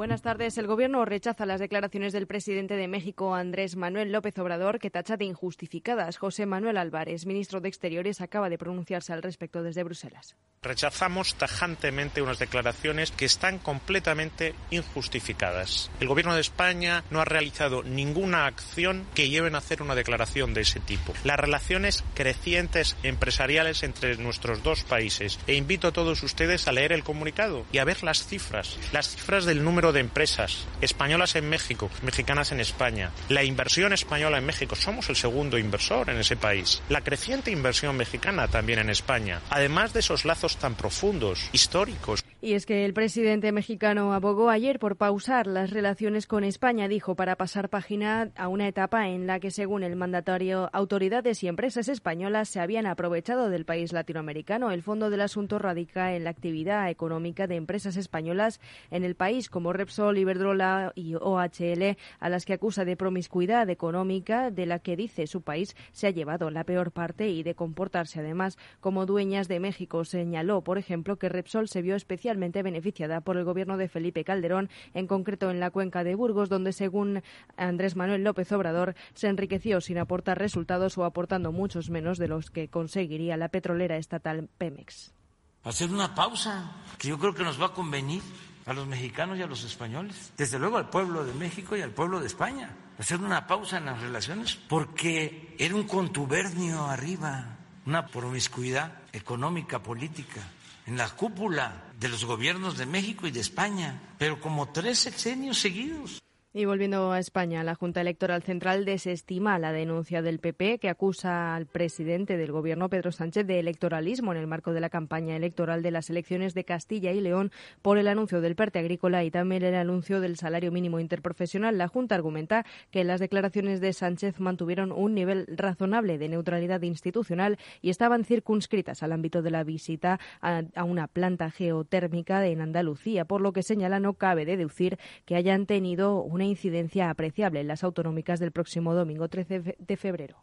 Buenas tardes. El Gobierno rechaza las declaraciones del presidente de México, Andrés Manuel López Obrador, que tacha de injustificadas. José Manuel Álvarez, ministro de Exteriores, acaba de pronunciarse al respecto desde Bruselas. Rechazamos tajantemente unas declaraciones que están completamente injustificadas. El Gobierno de España no ha realizado ninguna acción que lleven a hacer una declaración de ese tipo. Las relaciones crecientes empresariales entre nuestros dos países. E invito a todos ustedes a leer el comunicado y a ver las cifras. Las cifras del número de empresas españolas en México, mexicanas en España, la inversión española en México, somos el segundo inversor en ese país, la creciente inversión mexicana también en España, además de esos lazos tan profundos, históricos. Y es que el presidente mexicano abogó ayer por pausar las relaciones con España, dijo, para pasar página a una etapa en la que, según el mandatario, autoridades y empresas españolas se habían aprovechado del país latinoamericano. El fondo del asunto radica en la actividad económica de empresas españolas en el país, como Repsol, Iberdrola y OHL, a las que acusa de promiscuidad económica de la que dice su país se ha llevado la peor parte y de comportarse además como dueñas de México. Señaló, por ejemplo, que Repsol se vio especialmente beneficiada por el gobierno de Felipe Calderón, en concreto en la cuenca de Burgos, donde, según Andrés Manuel López Obrador, se enriqueció sin aportar resultados o aportando muchos menos de los que conseguiría la petrolera estatal Pemex. Hacer una pausa, que yo creo que nos va a convenir a los mexicanos y a los españoles, desde luego al pueblo de México y al pueblo de España, hacer una pausa en las relaciones, porque era un contubernio arriba, una promiscuidad económica, política, en la cúpula de los gobiernos de México y de España, pero como tres sexenios seguidos. Y volviendo a España, la Junta Electoral Central desestima la denuncia del PP que acusa al presidente del Gobierno, Pedro Sánchez, de electoralismo en el marco de la campaña electoral de las elecciones de Castilla y León por el anuncio del PERTE agrícola y también el anuncio del salario mínimo interprofesional. La Junta argumenta que las declaraciones de Sánchez mantuvieron un nivel razonable de neutralidad institucional y estaban circunscritas al ámbito de la visita a, a una planta geotérmica en Andalucía, por lo que señala no cabe deducir que hayan tenido un una incidencia apreciable en las autonómicas del próximo domingo 13 de febrero.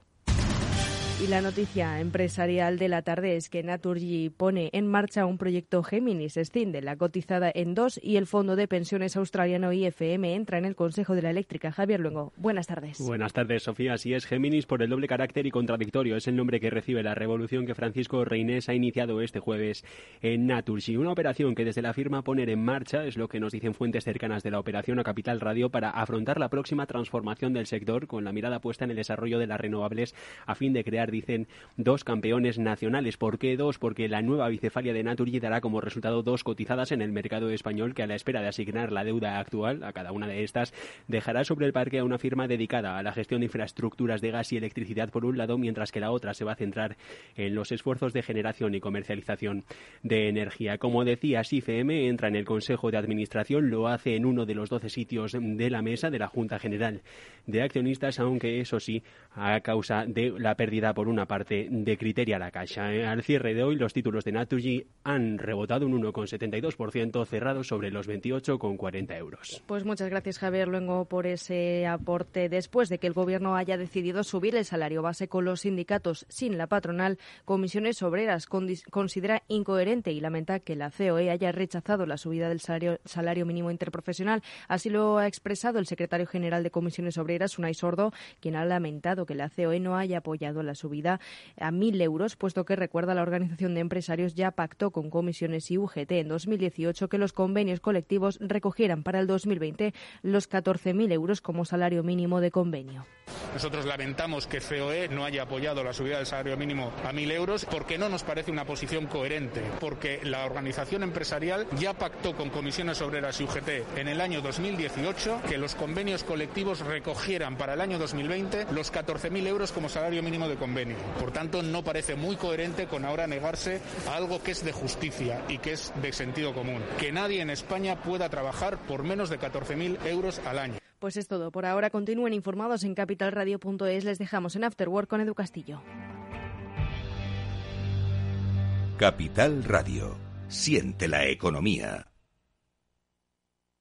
Y la noticia empresarial de la tarde es que Naturgy pone en marcha un proyecto Géminis, escinde la cotizada en dos y el fondo de pensiones australiano IFM entra en el Consejo de la Eléctrica. Javier Luengo, buenas tardes. Buenas tardes, Sofía. Así es, Géminis por el doble carácter y contradictorio. Es el nombre que recibe la revolución que Francisco Reinés ha iniciado este jueves en Naturgy. Una operación que desde la firma poner en marcha es lo que nos dicen fuentes cercanas de la operación a Capital Radio para afrontar la próxima transformación del sector con la mirada puesta en el desarrollo de las renovables a fin de crear dicen, dos campeones nacionales. ¿Por qué dos? Porque la nueva bicefalia de Naturgy dará como resultado dos cotizadas en el mercado español que a la espera de asignar la deuda actual a cada una de estas dejará sobre el parque a una firma dedicada a la gestión de infraestructuras de gas y electricidad por un lado, mientras que la otra se va a centrar en los esfuerzos de generación y comercialización de energía. Como decía, SIFM entra en el Consejo de Administración, lo hace en uno de los doce sitios de la mesa de la Junta General de Accionistas, aunque eso sí, a causa de la pérdida por una parte de criterio a la Caixa. Al cierre de hoy, los títulos de Naturgy han rebotado un 1,72%, cerrados sobre los 28,40 euros. Pues muchas gracias, Javier Luengo, por ese aporte. Después de que el Gobierno haya decidido subir el salario base con los sindicatos sin la patronal, Comisiones Obreras considera incoherente y lamenta que la COE haya rechazado la subida del salario, salario mínimo interprofesional. Así lo ha expresado el secretario general de Comisiones Obreras, Unai Sordo, quien ha lamentado que la COE no haya apoyado la subida subida a 1.000 euros, puesto que recuerda la Organización de Empresarios ya pactó con comisiones y UGT en 2018 que los convenios colectivos recogieran para el 2020 los 14.000 euros como salario mínimo de convenio. Nosotros lamentamos que COE no haya apoyado la subida del salario mínimo a 1.000 euros porque no nos parece una posición coherente, porque la organización empresarial ya pactó con comisiones obreras y UGT en el año 2018 que los convenios colectivos recogieran para el año 2020 los 14.000 euros como salario mínimo de convenio. Por tanto, no parece muy coherente con ahora negarse a algo que es de justicia y que es de sentido común. Que nadie en España pueda trabajar por menos de 14.000 euros al año. Pues es todo. Por ahora continúen informados en capitalradio.es. Les dejamos en Afterwork con Edu Castillo. Capital Radio. Siente la economía.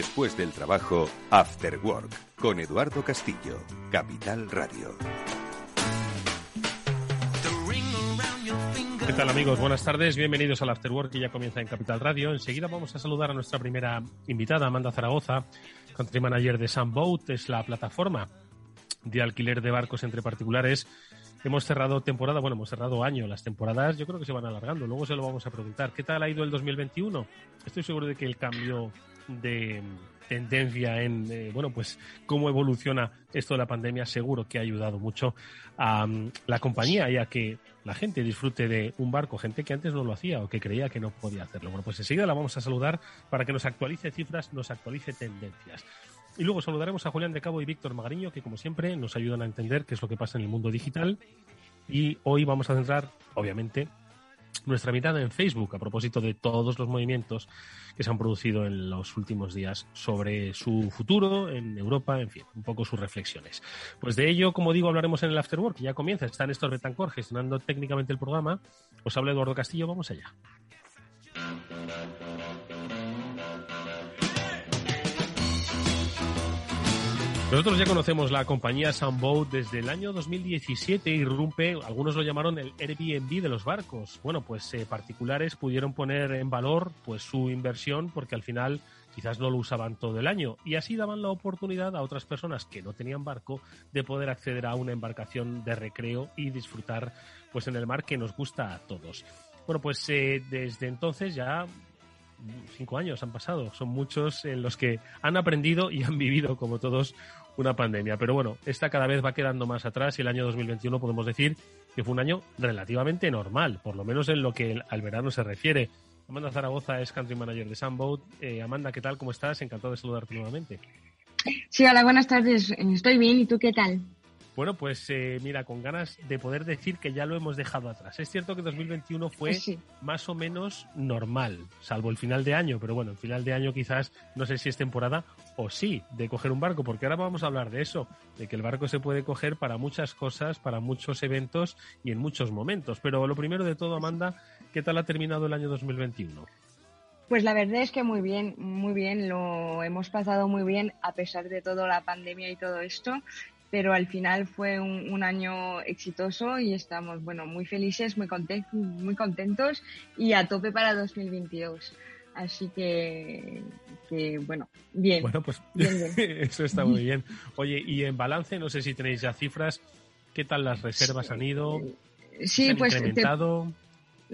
Después del trabajo, After Work, con Eduardo Castillo, Capital Radio. ¿Qué tal amigos? Buenas tardes, bienvenidos al After Work que ya comienza en Capital Radio. Enseguida vamos a saludar a nuestra primera invitada, Amanda Zaragoza, country manager de Sunboat, es la plataforma de alquiler de barcos entre particulares. Hemos cerrado temporada, bueno, hemos cerrado año. Las temporadas yo creo que se van alargando. Luego se lo vamos a preguntar. ¿Qué tal ha ido el 2021? Estoy seguro de que el cambio de tendencia en eh, bueno pues cómo evoluciona esto de la pandemia seguro que ha ayudado mucho a mm, la compañía y a que la gente disfrute de un barco, gente que antes no lo hacía o que creía que no podía hacerlo. Bueno, pues enseguida la vamos a saludar para que nos actualice cifras, nos actualice tendencias. Y luego saludaremos a Julián de Cabo y Víctor Magariño, que como siempre nos ayudan a entender qué es lo que pasa en el mundo digital. Y hoy vamos a centrar, obviamente, nuestra mirada en Facebook a propósito de todos los movimientos que se han producido en los últimos días sobre su futuro en Europa, en fin, un poco sus reflexiones. Pues de ello, como digo, hablaremos en el Afterwork, ya comienza. Está Néstor Betancor gestionando técnicamente el programa. Os habla Eduardo Castillo, vamos allá. Nosotros ya conocemos la compañía Sunboat desde el año 2017 irrumpe, algunos lo llamaron el Airbnb de los barcos. Bueno, pues eh, particulares pudieron poner en valor pues su inversión porque al final quizás no lo usaban todo el año y así daban la oportunidad a otras personas que no tenían barco de poder acceder a una embarcación de recreo y disfrutar pues en el mar que nos gusta a todos. Bueno, pues eh, desde entonces ya cinco años han pasado. Son muchos en los que han aprendido y han vivido, como todos, una pandemia. Pero bueno, esta cada vez va quedando más atrás y el año 2021 podemos decir que fue un año relativamente normal, por lo menos en lo que al verano se refiere. Amanda Zaragoza es Country Manager de Sunboat. Eh, Amanda, ¿qué tal? ¿Cómo estás? Encantado de saludarte nuevamente. Sí, hola, buenas tardes. Estoy bien. ¿Y tú qué tal? Bueno, pues eh, mira, con ganas de poder decir que ya lo hemos dejado atrás. Es cierto que 2021 fue más o menos normal, salvo el final de año, pero bueno, el final de año quizás no sé si es temporada o sí de coger un barco, porque ahora vamos a hablar de eso, de que el barco se puede coger para muchas cosas, para muchos eventos y en muchos momentos. Pero lo primero de todo, Amanda, ¿qué tal ha terminado el año 2021? Pues la verdad es que muy bien, muy bien, lo hemos pasado muy bien a pesar de todo la pandemia y todo esto pero al final fue un, año exitoso y estamos bueno muy felices, muy contentos, muy contentos y a tope para 2022. Así que, que bueno, bien. Bueno, pues eso está muy bien. Oye, y en balance, no sé si tenéis ya cifras, ¿qué tal las reservas han ido? Sí, pues incrementado?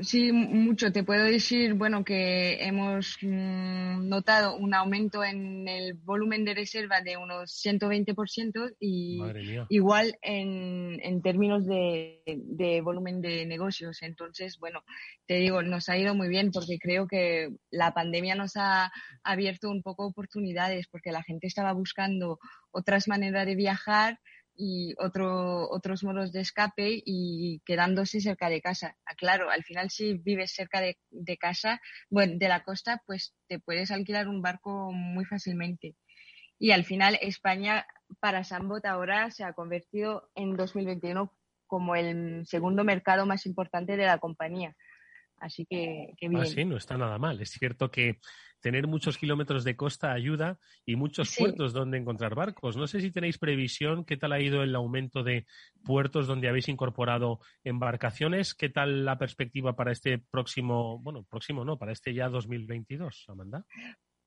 Sí, mucho. Te puedo decir, bueno, que hemos mm, notado un aumento en el volumen de reserva de unos 120% y igual en, en términos de, de, volumen de negocios. Entonces, bueno, te digo, nos ha ido muy bien porque creo que la pandemia nos ha abierto un poco oportunidades porque la gente estaba buscando otras maneras de viajar y otro, otros modos de escape y quedándose cerca de casa. Ah, claro, al final si vives cerca de, de, casa, bueno, de la costa, pues te puedes alquilar un barco muy fácilmente. Y al final España para Sambot ahora se ha convertido en 2021 como el segundo mercado más importante de la compañía. Así que, que bien. Ah, sí, no está nada mal. Es cierto que tener muchos kilómetros de costa ayuda y muchos puertos donde encontrar barcos. No sé si tenéis previsión, qué tal ha ido el aumento de puertos donde habéis incorporado embarcaciones, qué tal la perspectiva para este próximo, bueno, próximo no, para este ya 2022, Amanda.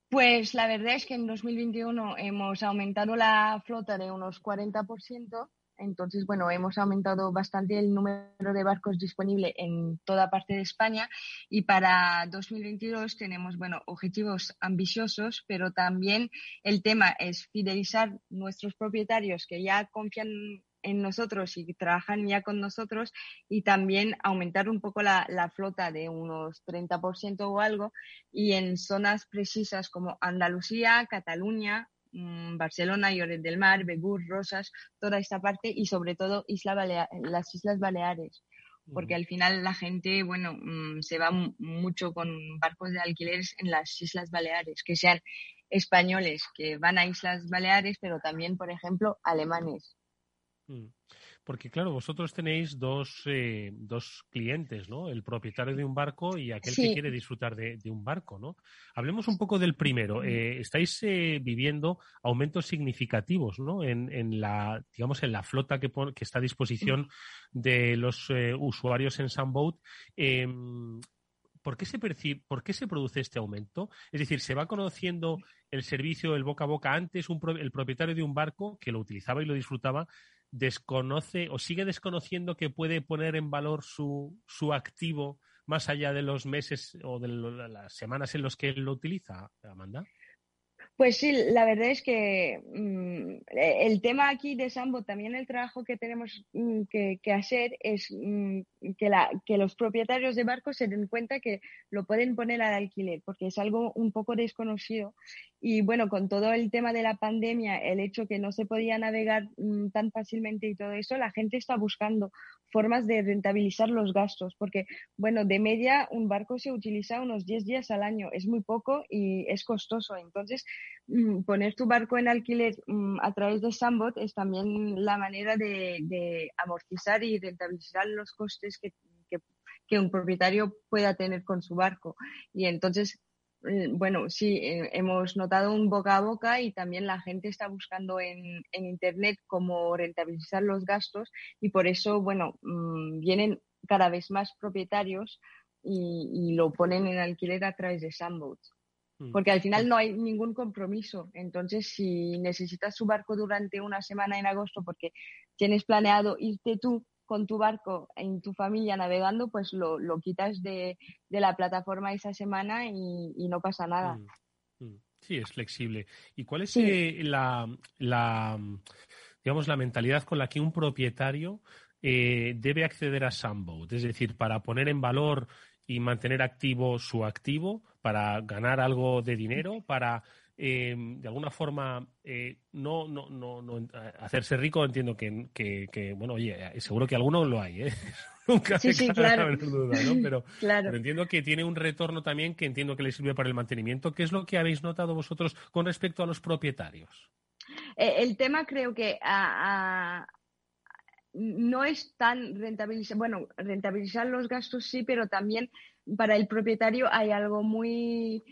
Pues la verdad es que en 2021 hemos aumentado la flota de unos 40%. Entonces, bueno, hemos aumentado bastante el número de barcos disponibles en toda parte de España y para 2022 tenemos, bueno, objetivos ambiciosos, pero también el tema es fidelizar nuestros propietarios que ya confían en nosotros y trabajan ya con nosotros y también aumentar un poco la, flota de unos 30% o algo y en zonas precisas como Andalucía, Cataluña, Barcelona, Lloret del Mar, Begur, Rosas, toda esta parte y sobre todo Isla las Islas Baleares porque al final la gente, bueno, mm, se va mucho con barcos de alquileres en las Islas Baleares, que sean españoles que van a Islas Baleares, pero también, por ejemplo, alemanes. Mm. Porque, claro, vosotros tenéis dos, eh, dos clientes, ¿no? El propietario de un barco y aquel que quiere disfrutar de, un barco, ¿no? Hablemos un poco del primero. Eh, estáis eh, viviendo aumentos significativos, ¿no? En, en, la, digamos, en la flota que, que está a disposición de los usuarios en Sunboat. Em, ¿Por qué, se ¿Por qué se produce este aumento? Es decir, ¿se va conociendo el servicio, el boca a boca antes? Un el propietario de un barco que lo utilizaba y lo disfrutaba desconoce o sigue desconociendo que puede poner en valor su, su activo más allá de los meses o de las semanas en los que él lo utiliza, Amanda? Pues sí, la verdad es que mm, el tema aquí de Sambo, también el trabajo que tenemos mm, que, hacer es mm, que, que los propietarios de barcos se den cuenta que lo pueden poner al alquiler, porque es algo un poco desconocido. Y bueno, con todo el tema de la pandemia, el hecho que no se podía navegar tan fácilmente y todo eso, la gente está buscando formas de rentabilizar los gastos, porque, bueno, de media un barco se utiliza unos 10 días al año, es muy poco y es costoso. Entonces, mm, poner tu barco en alquiler mm, a través de Sambot es también la manera de, amortizar y rentabilizar los costes que, un propietario pueda tener con su barco. Y entonces bueno, sí, eh, hemos notado un boca a boca y también la gente está buscando en, Internet cómo rentabilizar los gastos y por eso, bueno, mm, vienen cada vez más propietarios y, lo ponen en alquiler a través de Sandboats. Mm. Porque al final no hay ningún compromiso. Entonces, si necesitas su barco durante una semana en agosto porque tienes planeado irte tú con tu barco en tu familia navegando, pues lo, quitas de, la plataforma esa semana y, no pasa nada. Mm, mm. Sí, es flexible. ¿Y cuál es eh, la, digamos, la mentalidad con la que un propietario eh, debe acceder a Sunboat? Es decir, para poner en valor y mantener activo su activo, para ganar algo de dinero, para eh, de alguna forma eh, no, no, no, no, hacerse rico, entiendo que, que, bueno, oye, seguro que alguno lo hay, ¿eh? Nunca sí, sí, claro. duda, ¿no? Pero, pero, entiendo que tiene un retorno también que entiendo que le sirve para el mantenimiento. ¿Qué es lo que habéis notado vosotros con respecto a los propietarios? el tema creo que no es tan rentabilizar, bueno, rentabilizar los gastos sí, pero también para el propietario hay algo muy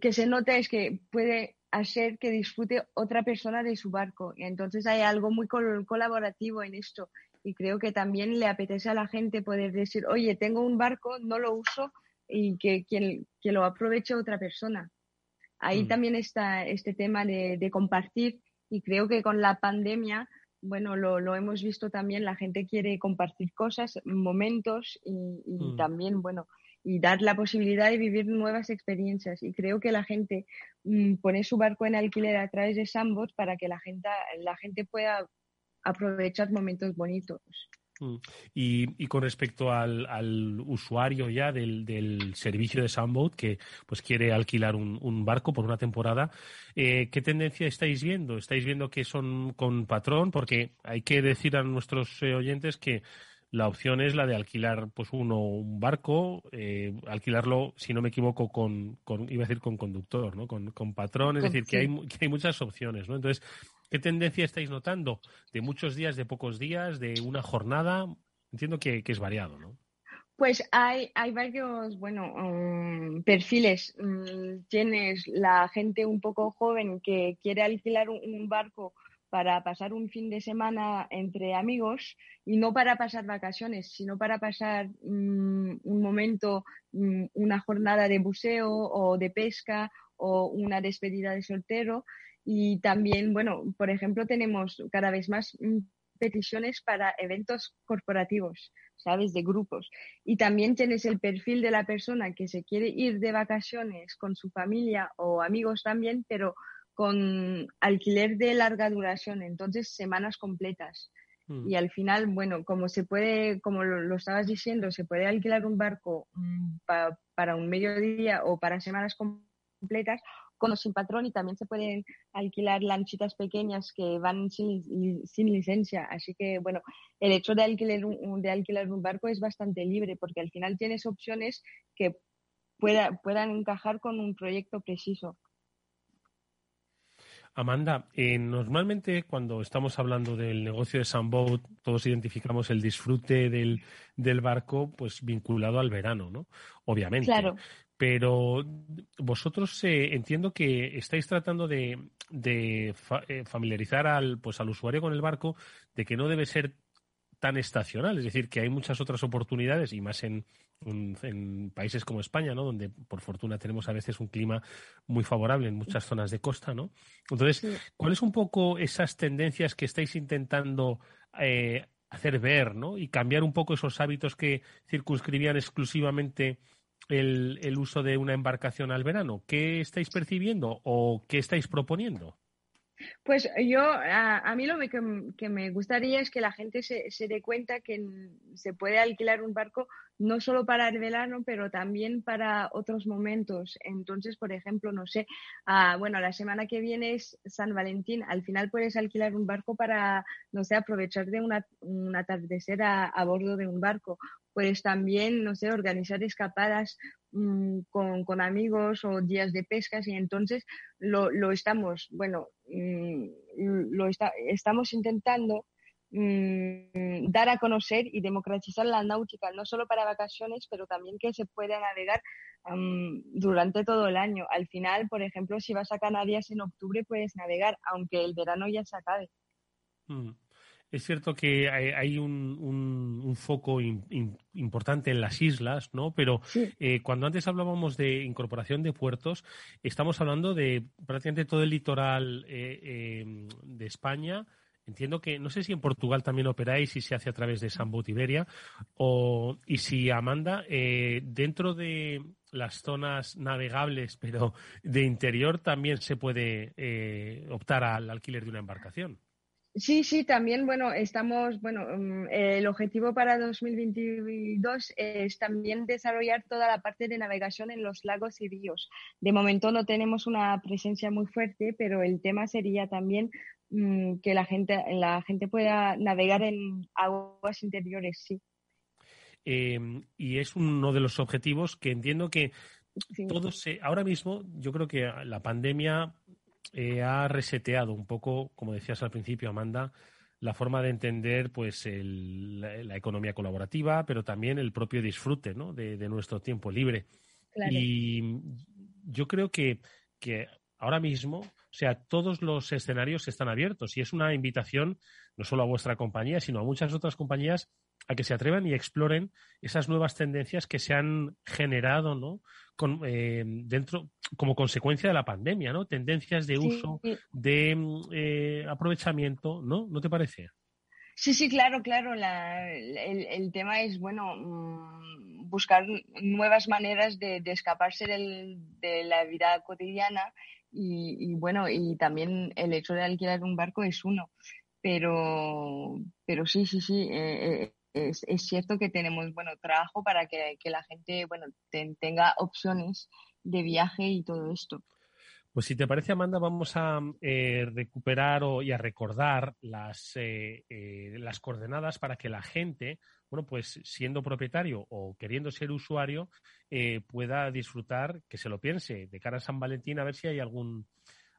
que se nota es que puede hacer que disfrute otra persona de su barco. Y entonces hay algo muy colaborativo en esto. Y creo que también le apetece a la gente poder decir, oye, tengo un barco, no lo uso y que, que, lo aproveche otra persona. Ahí mm. también está este tema de, compartir y creo que con la pandemia, bueno, lo, hemos visto también, la gente quiere compartir cosas, momentos y, mm. también, bueno, y dar la posibilidad de vivir nuevas experiencias. Y creo que la gente mm, pone su barco en alquiler a través de Sandbox para que la gente, la gente pueda aprovechar momentos bonitos. Mm. Y, con respecto al, usuario ya del, servicio de Sunboat que pues quiere alquilar un, barco por una temporada, eh, ¿qué tendencia estáis viendo? ¿Estáis viendo que son con patrón? Porque hay que decir a nuestros eh, oyentes que la opción es la de alquilar pues uno un barco, eh, alquilarlo, si no me equivoco, con, con, iba a decir con conductor, ¿no? Con, con patrón, es decir, que, hay, que hay muchas opciones, ¿no? Entonces, ¿qué tendencia estáis notando? ¿De muchos días, de pocos días, de una jornada? Entiendo que, es variado, ¿no? Pues hay, hay varios, bueno, um, perfiles. Mm, tienes la gente un poco joven que quiere alquilar un barco para pasar un fin de semana entre amigos y no para pasar vacaciones, sino para pasar mm, un momento, mm, una jornada de buceo o de pesca o una despedida de soltero. Y también, bueno, por ejemplo, tenemos cada vez más mm, peticiones para eventos corporativos, ¿sabes? De grupos. Y también tienes el perfil de la persona que se quiere ir de vacaciones con su familia o amigos también, pero con alquiler de larga duración, entonces semanas completas. Mm. Y al final, bueno, como se puede, como lo, estabas diciendo, se puede alquilar un barco mm, para un mediodía o para semanas completas con o sin patrón y también se pueden alquilar lanchitas pequeñas que van sin, sin licencia. Así que, bueno, el hecho de alquilar, un, de alquilar un barco es bastante libre porque al final tienes opciones que pueda, puedan encajar con un proyecto preciso. Amanda, eh, normalmente cuando estamos hablando del negocio de Sunboat, todos identificamos el disfrute del, del, barco pues vinculado al verano, ¿no? Obviamente. Claro. Pero vosotros eh, entiendo que estáis tratando de, de eh, familiarizar al, pues, al usuario con el barco de que no debe ser tan estacional, es decir, que hay muchas otras oportunidades y más en, en, países como España, ¿no? Donde por fortuna tenemos a veces un clima muy favorable en muchas zonas de costa, ¿no? Entonces, ¿cuáles un poco esas tendencias que estáis intentando eh, hacer ver, ¿no? Y cambiar un poco esos hábitos que circunscribían exclusivamente el, el uso de una embarcación al verano. ¿Qué estáis percibiendo o qué estáis proponiendo? Pues yo, a, mí lo que, me gustaría es que la gente se, se dé cuenta que se puede alquilar un barco no solo para el verano, pero también para otros momentos. Entonces, por ejemplo, no sé, ah, bueno, la semana que viene es San Valentín, al final puedes alquilar un barco para, no sé, aprovechar de una, un atardecer a, bordo de un barco. Puedes también, no sé, organizar escapadas mm, con, amigos o días de pescas y entonces lo, lo estamos, bueno, mm, lo estamos intentando Mm, dar a conocer y democratizar la náutica, no solo para vacaciones, pero también que se pueda navegar durante todo el año. Al final, por ejemplo, si vas a Canarias en octubre, puedes navegar, aunque el verano ya se acabe. Mm. Es cierto que hay, un, foco importante en las islas, ¿no? Pero eh, cuando antes hablábamos de incorporación de puertos, estamos hablando de prácticamente todo el litoral eh, em, de España, Entiendo que, no sé si en Portugal también operáis y se hace a través de Sambo Iberia, o, y si Amanda, eh, dentro de las zonas navegables, pero de interior, también se puede eh, optar al alquiler de una embarcación. Sí, sí, también, bueno, estamos, bueno, mm, el objetivo para 2022 es también desarrollar toda la parte de navegación en los lagos y ríos. De momento no tenemos una presencia muy fuerte, pero el tema sería también Mm, que la gente, la gente pueda navegar en aguas interiores, sí. Em, y es uno de los objetivos que entiendo que todos ahora mismo yo creo que la pandemia eh, ha reseteado un poco, como decías al principio, Amanda, la forma de entender pues la, economía colaborativa, pero también el propio disfrute ¿no? de, nuestro tiempo libre. Y yo creo que, que ahora mismo, o sea, todos los escenarios están abiertos y es una invitación no solo a vuestra compañía, sino a muchas otras compañías a que se atrevan y exploren esas nuevas tendencias que se han generado, ¿no? Con, eh, dentro, como consecuencia de la pandemia, ¿no? Tendencias de uso, de eh, aprovechamiento, ¿no? ¿No te parece? Sí, sí, claro, claro. el, tema es, bueno, mm, buscar nuevas maneras de, escaparse de la vida cotidiana y, bueno, y también el hecho de alquilar un barco es uno. Pero, pero sí, sí, sí, eh, eh, es, cierto que tenemos, bueno, trabajo para que, la gente, bueno, tenga opciones de viaje y todo esto. Pues si te parece, Amanda, vamos a eh, recuperar o, y a recordar las, las coordenadas para que la gente bueno, pues siendo propietario o queriendo ser usuario, eh, pueda disfrutar, que se lo piense, de cara a San Valentín, a ver si hay algún,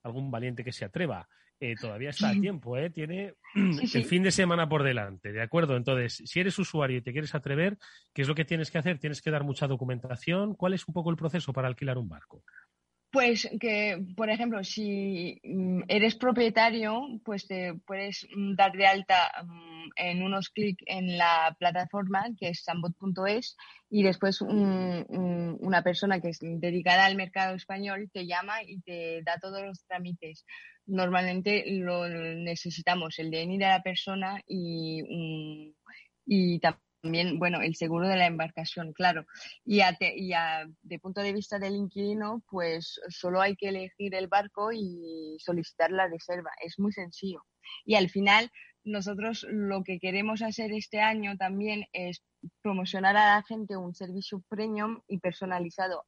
algún valiente que se atreva. Eh, todavía está a tiempo, ¿eh? tiene el fin de semana por delante, ¿de acuerdo? Entonces, si eres usuario y te quieres atrever, ¿qué es lo que tienes que hacer? Tienes que dar mucha documentación. ¿Cuál es un poco el proceso para alquilar un barco? Pues que, por ejemplo, si mm, eres propietario, pues te puedes mm, dar de alta mm, en unos clics en la plataforma que es sambot.es y después una persona que es dedicada al mercado español te llama y te da todos los trámites. Normalmente lo necesitamos, el de ir a la persona y, y también, bueno, el seguro de la embarcación, claro. Y, a de punto de vista del inquilino, pues solo hay que elegir el barco y solicitar la reserva. Es muy sencillo. Y al final, nosotros lo que queremos hacer este año también es promocionar a la gente un servicio premium y personalizado,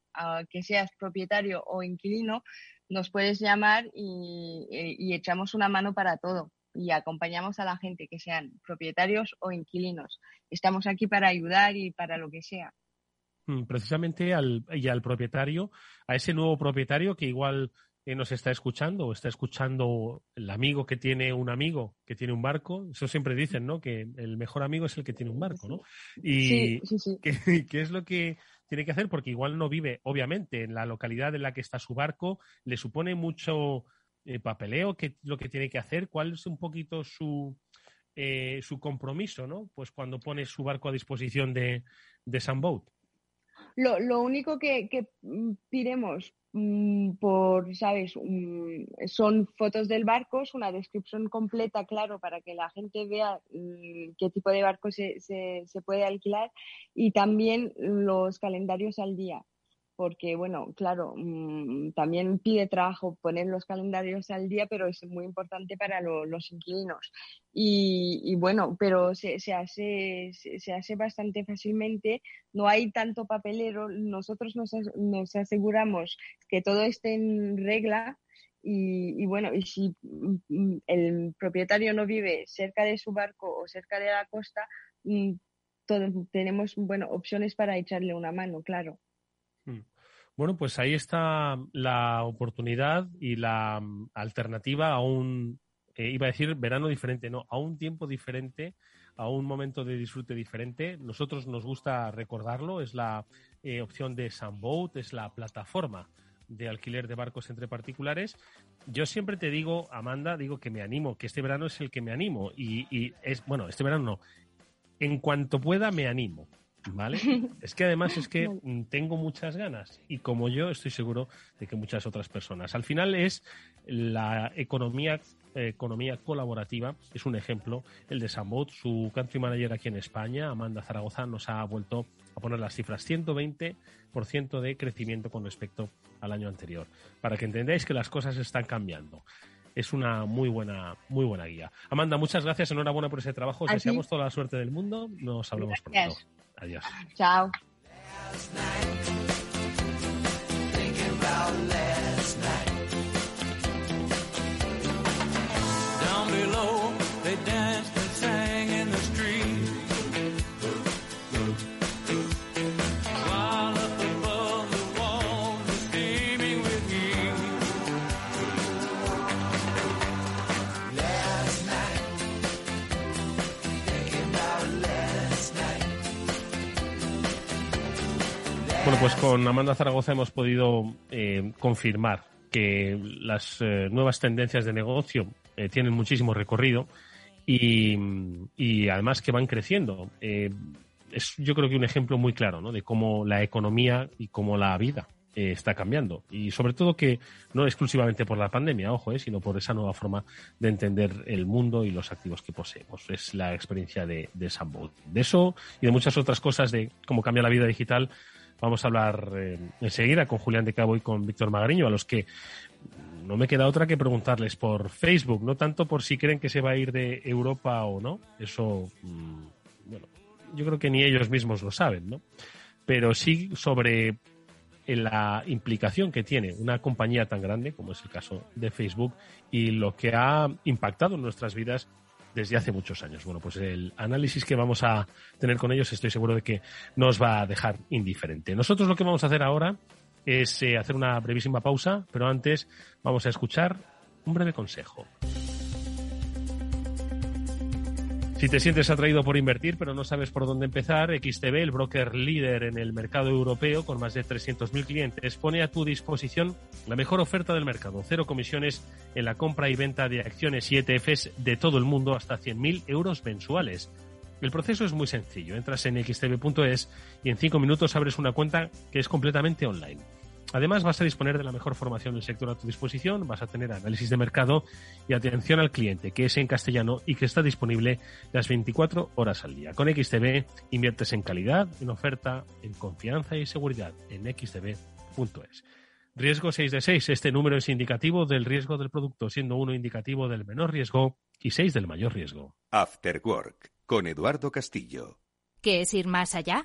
que seas propietario o inquilino, nos puedes llamar y echamos una mano para todo y acompañamos a la gente, que sean propietarios o inquilinos. Estamos aquí para ayudar y para lo que sea. Mm, precisamente al, y al propietario, a ese nuevo propietario que igual eh, nos está escuchando o está escuchando el amigo que tiene un amigo que tiene un barco. Eso siempre dicen, ¿no? Que el mejor amigo es el que tiene un barco, ¿no? Y ¿qué, es lo que tiene que hacer? Porque igual no vive, obviamente, en la localidad en la que está su barco, le supone mucho eh, papeleo, qué lo que tiene que hacer, cuál es un poquito su, eh, su compromiso, ¿no? Pues cuando pone su barco a disposición de, de Sunboat. Lo, lo único que, que pidemos mm, por, ¿sabes? son fotos del barco, es una descripción completa, claro, para que la gente vea mm, qué tipo de barco se, se, se puede alquilar y también los calendarios al día porque, bueno, claro, mm, también pide trabajo poner los calendarios al día, pero es muy importante para los inquilinos. Y, bueno, pero se, se, hace, se, hace bastante fácilmente, no hay tanto papelero, nosotros nos, nos aseguramos que todo esté en regla. Y, y, bueno, y si mm, el propietario no vive cerca de su barco o cerca de la costa, mm, tenemos bueno, opciones para echarle una mano, claro. Bueno, pues ahí está la oportunidad y la mm, alternativa a un, eh, iba a decir verano diferente, no, a un tiempo diferente, a un momento de disfrute diferente. Nosotros nos gusta recordarlo, es la eh, opción de Sunboat, es la plataforma de alquiler de barcos entre particulares. Yo siempre te digo, Amanda, digo que me animo, que este verano es el que me animo. Y, y es, bueno, este verano no. En cuanto pueda, me animo. ¿Vale? Es que además es que mm, tengo muchas ganas y como yo estoy seguro de que muchas otras personas. Al final es la economía economía colaborativa, es un ejemplo, el de Sambot, su country manager aquí en España, Amanda Zaragoza, nos ha vuelto a poner las cifras. 120% de crecimiento con respecto al año anterior, para que entendáis que las cosas están cambiando es una muy buena, muy buena guía. Amanda, muchas gracias, enhorabuena por ese trabajo. Os deseamos toda la suerte del mundo. Nos hablamos pronto. Adiós. Chao. Pues con Amanda Zaragoza hemos podido eh, confirmar que las eh, nuevas tendencias de negocio eh, tienen muchísimo recorrido y, además que van creciendo. es yo creo que un ejemplo muy claro ¿no? de cómo la economía y cómo la vida está cambiando. Y sobre todo que no exclusivamente por la pandemia, ojo, sino por esa nueva forma de entender el mundo y los activos que poseemos. Es la experiencia de, de De eso y de muchas otras cosas de cómo cambia la vida digital Vamos a hablar eh, enseguida con Julián de Cabo y con Víctor Magariño, a los que no me queda otra que preguntarles por Facebook, no tanto por si creen que se va a ir de Europa o no, eso, mm, bueno, yo creo que ni ellos mismos lo saben, ¿no? Pero sí sobre la implicación que tiene una compañía tan grande como es el caso de Facebook y lo que ha impactado en nuestras vidas desde hace muchos años. Bueno, pues el análisis que vamos a tener con ellos estoy seguro de que nos va a dejar indiferente. Nosotros lo que vamos a hacer ahora es eh, hacer una brevísima pausa, pero antes vamos a escuchar un breve consejo. Si te sientes atraído por invertir pero no sabes por dónde empezar, XTB, el broker líder en el mercado europeo con más de 300.000 clientes, pone a tu disposición la mejor oferta del mercado. Cero comisiones en la compra y venta de acciones y ETFs de todo el mundo hasta 100.000 euros mensuales. El proceso es muy sencillo. Entras en xtb.es y en cinco minutos abres una cuenta que es completamente online. Además, vas a disponer de la mejor formación del sector a tu disposición, vas a tener análisis de mercado y atención al cliente, que es en castellano y que está disponible las 24 horas al día. Con XTB inviertes en calidad, en oferta, en confianza y seguridad en xtb.es. Riesgo 6 de 6. Este número es indicativo del riesgo del producto, siendo uno indicativo del menor riesgo y 6 del mayor riesgo. After Work, con Eduardo Castillo. ¿Qué es ir más allá?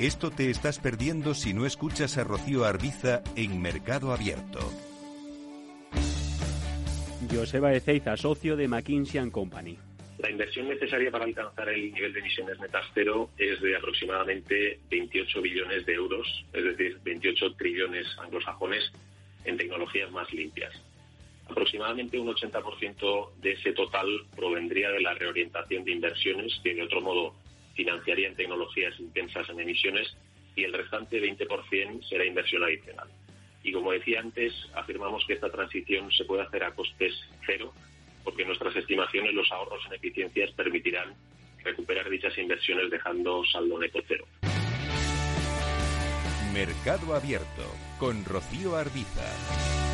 Esto te estás perdiendo si no escuchas a Rocío Arbiza en Mercado Abierto. Joseba Ezeiza, socio de McKinsey Company. La inversión necesaria para alcanzar el nivel de emisiones netas cero es de aproximadamente 28 billones de euros, es decir, 28 trillones anglosajones en tecnologías más limpias. Aproximadamente un 80% de ese total provendría de la reorientación de inversiones que, de otro modo, financiarían tecnologías intensas en emisiones y el restante 20% será inversión adicional. Y como decía antes, afirmamos que esta transición se puede hacer a costes cero, porque en nuestras estimaciones los ahorros en eficiencias permitirán recuperar dichas inversiones dejando saldo neto cero. Mercado Abierto con Rocío Arbiza.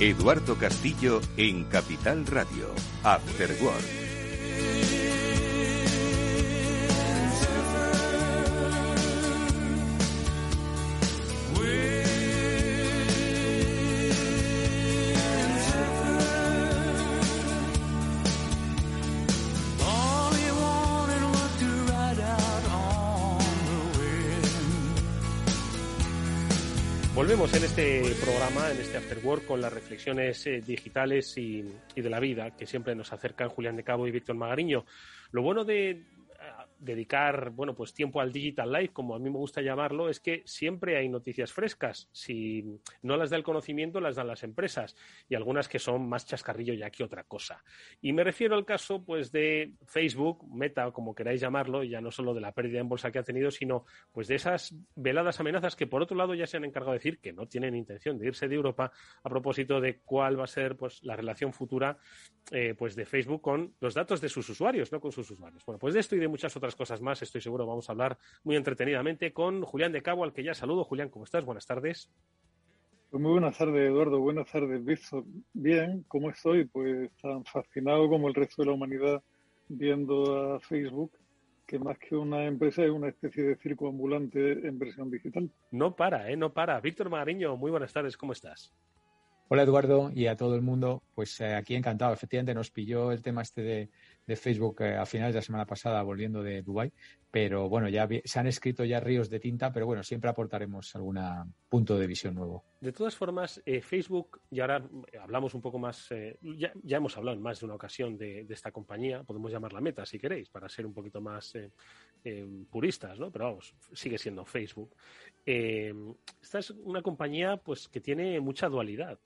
Eduardo Castillo en Capital Radio, After Work. Volvemos en este programa, en este After Work, con las reflexiones eh, digitales y, y, de la vida que siempre nos acercan Julián de Cabo y Víctor Magariño. Lo bueno de, dedicar bueno pues tiempo al digital life como a mí me gusta llamarlo es que siempre hay noticias frescas. Si no las da el conocimiento las dan las empresas y algunas que son más chascarrillo ya que otra cosa. Y me refiero al caso pues de Facebook Meta como queráis llamarlo ya no solo de la pérdida en bolsa que ha tenido sino pues de esas veladas amenazas que por otro lado ya se han encargado de decir que no tienen intención de irse de Europa a propósito de cuál va a ser pues la relación futura eh, pues de Facebook con los datos de sus usuarios no con sus usuarios. Bueno pues de esto y de muchas otras cosas más, estoy seguro vamos a hablar muy entretenidamente con Julián de Cabo, al que ya saludo. Julián, ¿cómo estás? Buenas tardes. Pues muy buenas tardes, Eduardo. Buenas tardes, Víctor. Bien, ¿cómo estoy? Pues tan fascinado como el resto de la humanidad viendo a Facebook, que más que una empresa es una especie de circo ambulante en versión digital. No para, ¿eh? No para. Víctor Magariño, muy buenas tardes, ¿cómo estás? Hola Eduardo y a todo el mundo. Pues eh, aquí encantado. Efectivamente nos pilló el tema este de, Facebook eh, a finales de la semana pasada volviendo de Dubai, pero bueno, ya se han escrito ya ríos de tinta, pero bueno, siempre aportaremos algún punto de visión nuevo. De todas formas, eh, Facebook, y ahora hablamos un poco más, ya, ya, hemos hablado en más de una ocasión de, de, esta compañía, podemos llamarla Meta si queréis, para ser un poquito más puristas, ¿no? Pero vamos, sigue siendo Facebook. esta es una compañía pues que tiene mucha dualidad.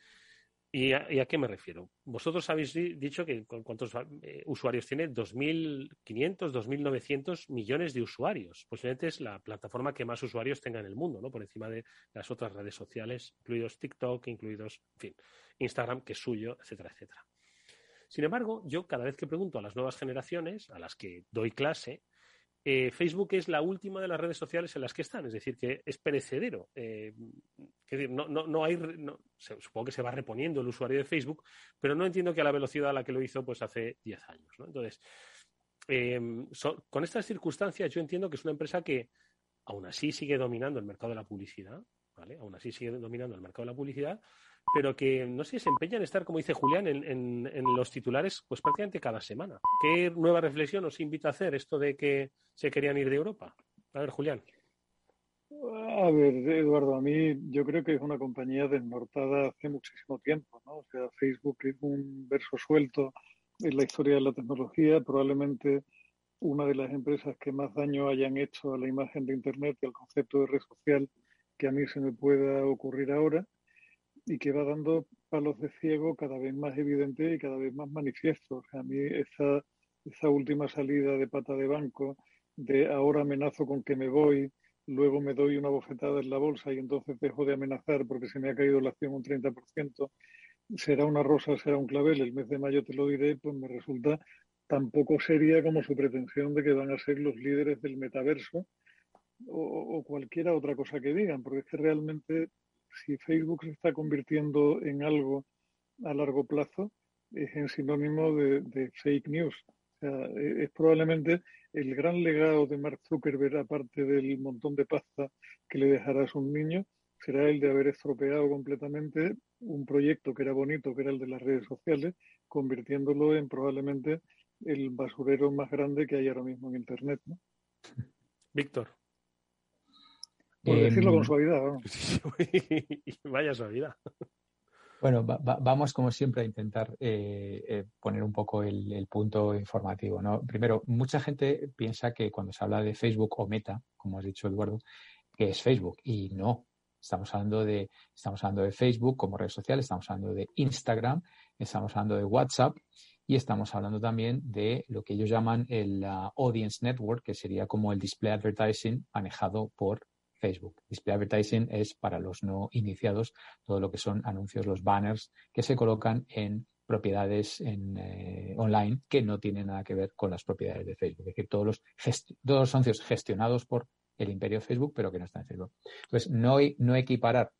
¿Y a, qué me refiero? Vosotros habéis dicho que cuántos eh, usuarios tiene 2.500, 2.900 millones de usuarios. Posiblemente es la plataforma que más usuarios tenga en el mundo, ¿no? Por encima de las otras redes sociales, incluidos TikTok, incluidos, en fin, Instagram, que es suyo, etcétera, etcétera. Sin embargo, yo cada vez que pregunto a las nuevas generaciones, a las que doy clase, eh, Facebook es la última de las redes sociales en las que están, es decir, que es perecedero. Eh, no, no, hay, supongo que se va reponiendo el usuario de Facebook, pero no entiendo que a la velocidad a la que lo hizo pues hace 10 años. Entonces, em, con estas circunstancias yo entiendo que es una empresa que aún así sigue dominando el mercado de la publicidad, ¿vale? Aún así sigue dominando el mercado de la publicidad, pero que no sé, se empeña en estar, como dice Julián, en, los titulares, pues prácticamente cada semana. ¿Qué nueva reflexión os invita a hacer esto de que se querían ir de Europa? A ver, Julián. A ver, Eduardo, a mí yo creo que es una compañía desnortada hace muchísimo tiempo, ¿no? O sea, Facebook es un verso suelto en la historia de la tecnología, probablemente una de las empresas que más daño hayan hecho a la imagen de Internet y al concepto de red social que a mí se me pueda ocurrir ahora y que va dando palos de ciego cada vez más evidente y cada vez más manifiesto. a mí esa, esa última salida de pata de banco, de ahora amenazo con que me voy, luego me doy una bofetada en la bolsa y entonces dejo de amenazar porque se me ha caído la acción un 30%, será una rosa, será un clavel, el mes de mayo te lo diré, pues me resulta tan poco seria como su pretensión de que van a ser los líderes del metaverso o, o cualquiera otra cosa que digan, porque es que realmente si Facebook se está convirtiendo en algo a largo plazo, es en sinónimo de, fake news. O sea, e, es probablemente el gran legado de Mark Zuckerberg, aparte del montón de pasta que le dejará a sus niños, será el de haber estropeado completamente un proyecto que era bonito, que era el de las redes sociales, convirtiéndolo en probablemente el basurero más grande que hay ahora mismo en Internet. Víctor. Por decirlo con em, suavidad. Vaya suavidad. Bueno, vamos como siempre a intentar eh, eh, poner un poco el, punto informativo. ¿no? Primero, mucha gente piensa que cuando se habla de Facebook o Meta, como has dicho Eduardo, que es Facebook y no. Estamos hablando de estamos hablando de Facebook como red social, estamos hablando de Instagram, estamos hablando de WhatsApp y estamos hablando también de lo que ellos llaman el uh, Audience Network, que sería como el display advertising manejado por Facebook. Display advertising es para los no iniciados todo lo que son anuncios, los banners que se colocan en propiedades en, eh, online que no tienen nada que ver con las propiedades de Facebook. Es decir, todos los, todos los anuncios gestionados por el imperio Facebook, pero que no están en Facebook. Entonces, no, equiparar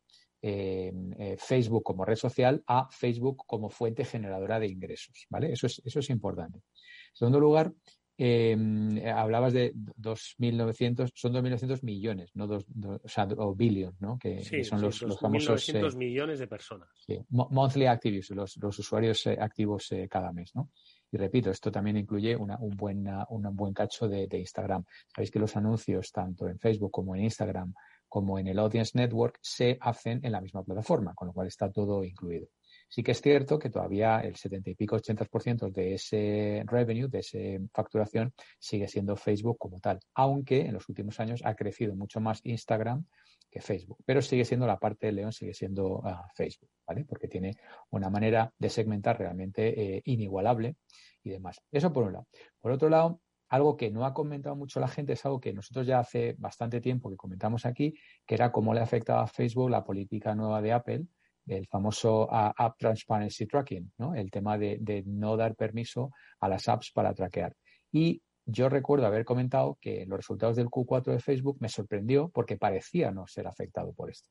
eh, eh, Facebook como red social a Facebook como fuente generadora de ingresos, ¿vale? Eso es, eso es importante. En segundo lugar, Em, eh, hablabas de 2.900, son 2.900 millones, no dos, o sea, o billions, ¿no? Que, son los, los, famosos. 1.900 eh, millones de personas. Sí, monthly actives, los, los usuarios eh, activos cada mes, ¿no? Y repito, esto también incluye una, un, buen, un buen cacho de, de, Instagram. Sabéis que los anuncios, tanto en Facebook como en Instagram, como en el Audience Network, se hacen en la misma plataforma, con lo cual está todo incluido. Sí que es cierto que todavía el 70 y pico, 80% de ese revenue, de esa facturación, sigue siendo Facebook como tal, aunque en los últimos años ha crecido mucho más Instagram que Facebook, pero sigue siendo la parte de León, sigue siendo ah, Facebook, ¿vale? Porque tiene una manera de segmentar realmente eh, inigualable y demás. Eso por un lado. Por otro lado, algo que no ha comentado mucho la gente es algo que nosotros ya hace bastante tiempo que comentamos aquí, que era cómo le afectaba a Facebook la política nueva de Apple el famoso App Transparency Tracking, ¿no? El tema de, no dar permiso a las apps para traquear. Y yo recuerdo haber comentado que los resultados del Q4 de Facebook me sorprendió porque parecía no ser afectado por esto.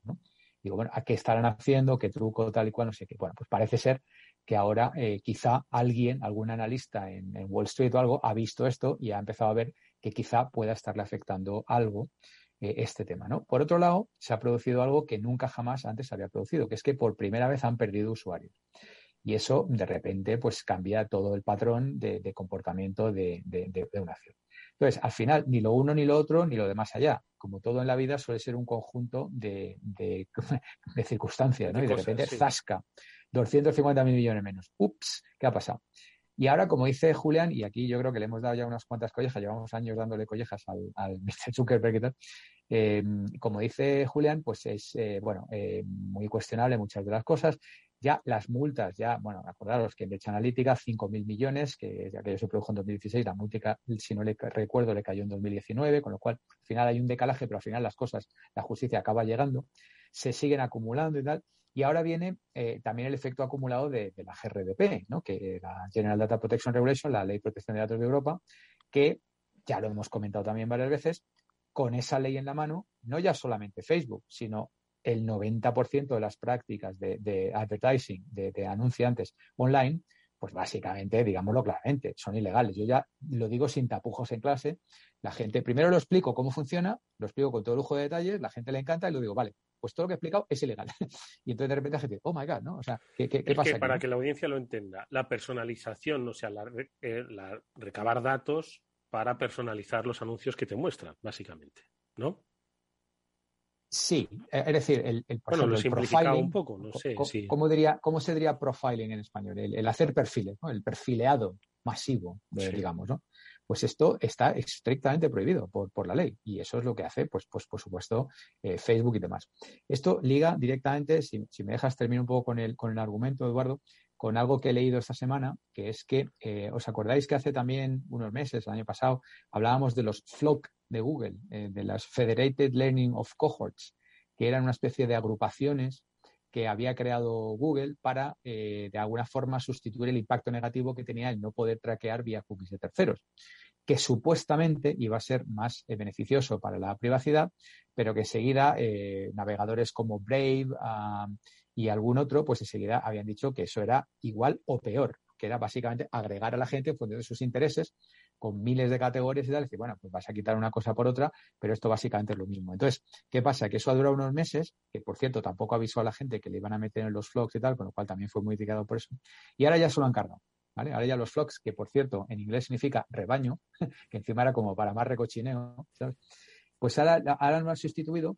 Digo, bueno, ¿a qué estarán haciendo? ¿Qué truco tal y cual? No sé qué. Bueno, pues parece ser que ahora eh, quizá alguien, algún analista en, en, Wall Street o algo, ha visto esto y ha empezado a ver que quizá pueda estarle afectando algo eh, este tema. ¿no? Por otro lado, se ha producido algo que nunca jamás antes había producido, que es que por primera vez han perdido usuarios. Y eso, de repente, pues cambia todo el patrón de, comportamiento de, una acción. Entonces, al final, ni lo uno, ni lo otro, ni lo de más allá. Como todo en la vida, suele ser un conjunto de, circunstancias, ¿no? y de repente, zasca, 250 mil millones menos. Ups, ¿qué ha pasado? Y ahora, como dice Julián, y aquí yo creo que le hemos dado ya unas cuantas collejas, llevamos años dándole collejas al, Mr. Zuckerberg y tal, em, como dice Julián, pues es, eh, bueno, eh, muy cuestionable muchas de las cosas. Ya las multas, ya, bueno, acordaros que en Brecha Analítica, 5.000 millones, que ya que se produjo en 2016, la multa, si no le recuerdo, le cayó en 2019, con lo cual al final hay un decalaje, pero al final las cosas, la justicia acaba llegando, se siguen acumulando y tal. Y ahora viene eh, también el efecto acumulado de, la GRDP, ¿no? que la General Data Protection Regulation, la Ley de Protección de Datos de Europa, que ya lo hemos comentado también varias veces, con esa ley en la mano, no ya solamente Facebook, sino el 90% de las prácticas de, advertising, de, anunciantes online, pues básicamente, digámoslo claramente, son ilegales. Yo ya lo digo sin tapujos en clase. La gente, primero lo explico cómo funciona, lo explico con todo lujo de detalles, la gente le encanta y lo digo, vale, pues todo lo que he explicado es ilegal. y entonces de repente la gente, oh my God, ¿no? O sea, ¿qué, qué, pasa? Que para que la audiencia lo entienda, la personalización, o sea, eh, la, recabar datos para personalizar los anuncios que te muestran, básicamente, ¿no? Sí, eh, es decir, el, el, bueno, lo profiling, un poco, no sé. ¿cómo, diría, ¿Cómo se diría profiling en español? El, hacer perfiles, ¿no? el perfileado masivo, digamos, ¿no? pues esto está estrictamente prohibido por, la ley y eso es lo que hace, pues, pues por supuesto, eh, Facebook y demás. Esto liga directamente, si, me dejas terminar un poco con el, con el argumento, Eduardo, con algo que he leído esta semana, que es que, eh, ¿os acordáis que hace también unos meses, el año pasado, hablábamos de los FLOC de Google, eh, de las Federated Learning of Cohorts, que eran una especie de agrupaciones que había creado Google para, de alguna forma, sustituir el impacto negativo que tenía el no poder traquear vía cookies de terceros que supuestamente iba a ser más eh, beneficioso para la privacidad, pero que enseguida eh, navegadores como Brave y algún otro, pues enseguida habían dicho que eso era igual o peor, que era básicamente agregar a la gente en función de sus intereses con miles de categorías y tal, y decir, bueno, pues vas a quitar una cosa por otra, pero esto básicamente es lo mismo. Entonces, ¿qué pasa? Que eso ha durado unos meses, que por cierto tampoco avisó a la gente que le iban a meter en los flogs y tal, con lo cual también fue muy criticado por eso, y ahora ya se lo han cargado. Ahora ya los flocks, que por cierto en inglés significa rebaño, que encima era como para más recochineo, Pues ahora, ahora lo han sustituido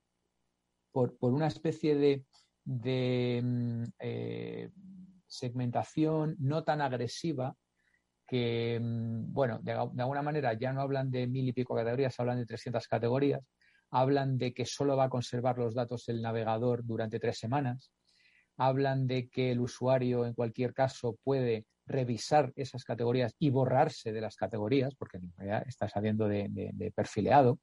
por, una especie de, mm, eh, segmentación no tan agresiva que, mm, bueno, de, alguna manera ya no hablan de mil y pico categorías, hablan de 300 categorías, hablan de que solo va a conservar los datos el navegador durante tres semanas, hablan de que el usuario en cualquier caso puede revisar esas categorías y borrarse de las categorías, porque ya está saliendo de, perfileado.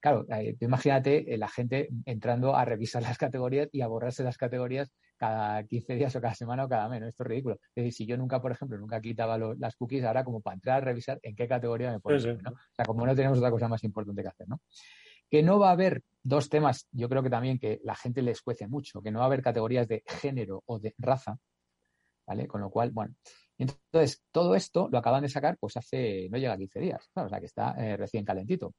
Claro, eh, imagínate eh, la gente entrando a revisar las categorías y a borrarse las categorías cada 15 días o cada semana o cada mes. Esto es ridículo. Es decir, si yo nunca, por ejemplo, nunca quitaba las cookies, ahora como para entrar a revisar en qué categoría me pongo. ¿no? O sea, como no tenemos otra cosa más importante que hacer, ¿no? Que no va a haber dos temas, yo creo que también que la gente le escuece mucho, que no va a haber categorías de género o de raza, ¿vale? Con lo cual, bueno, entonces, todo esto lo acaban de sacar pues hace, no llega a 15 días, o sea que está eh, recién calentito.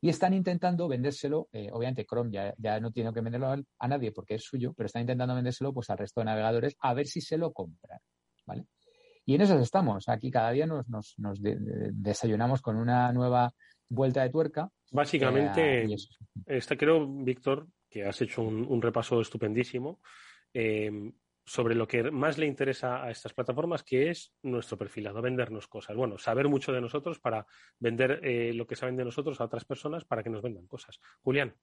Y están intentando vendérselo, eh, obviamente Chrome ya, no tiene que venderlo a, nadie porque es suyo, pero están intentando vendérselo pues al resto de navegadores a ver si se lo compran, ¿vale? Y en eso estamos. Aquí cada día nos, desayunamos con una nueva vuelta de tuerca. Básicamente, esta creo, Víctor, que has hecho un, repaso estupendísimo. Eh, sobre lo que más le interesa a estas plataformas, que es nuestro perfilado, vendernos cosas. Bueno, saber mucho de nosotros para vender eh, lo que saben de nosotros a otras personas para que nos vendan cosas. Julián.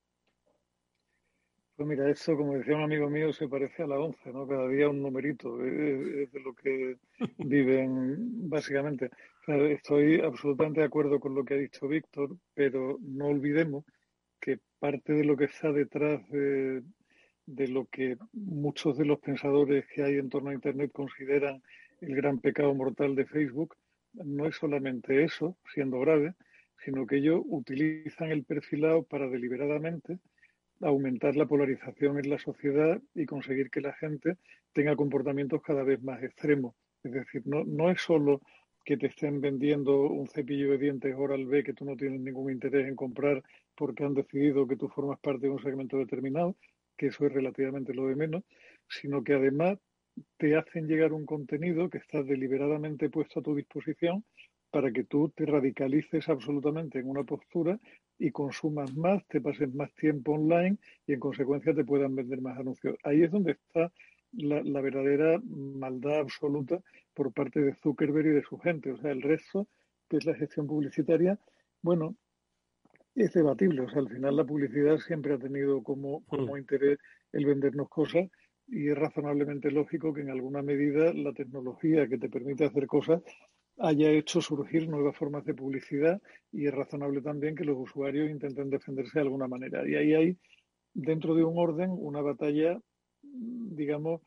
Pues mira, eso, como decía un amigo mío, se parece a la once, ¿no? Cada día un numerito, es, de lo que viven básicamente. estoy absolutamente de acuerdo con lo que ha dicho Víctor, pero no olvidemos que parte de lo que está detrás de de lo que muchos de los pensadores que hay en torno a Internet consideran el gran pecado mortal de Facebook, no es solamente eso, siendo grave, sino que ellos utilizan el perfilado para deliberadamente aumentar la polarización en la sociedad y conseguir que la gente tenga comportamientos cada vez más extremos. Es decir, no, no es solo que te estén vendiendo un cepillo de dientes Oral B que tú no tienes ningún interés en comprar porque han decidido que tú formas parte de un segmento determinado, que eso es relativamente lo de menos, sino que además te hacen llegar un contenido que está deliberadamente puesto a tu disposición para que tú te radicalices absolutamente en una postura y consumas más, te pases más tiempo online y en consecuencia te puedan vender más anuncios. Ahí es donde está la, la, verdadera maldad absoluta por parte de Zuckerberg y de su gente. O sea, el resto, que es la gestión publicitaria, bueno, es debatible. O sea, al final la publicidad siempre ha tenido como, como interés el vendernos cosas y es razonablemente lógico que en alguna medida la tecnología que te permite hacer cosas haya hecho surgir nuevas formas de publicidad y es razonable también que los usuarios intenten defenderse de alguna manera. Y ahí hay, dentro de un orden, una batalla digamos,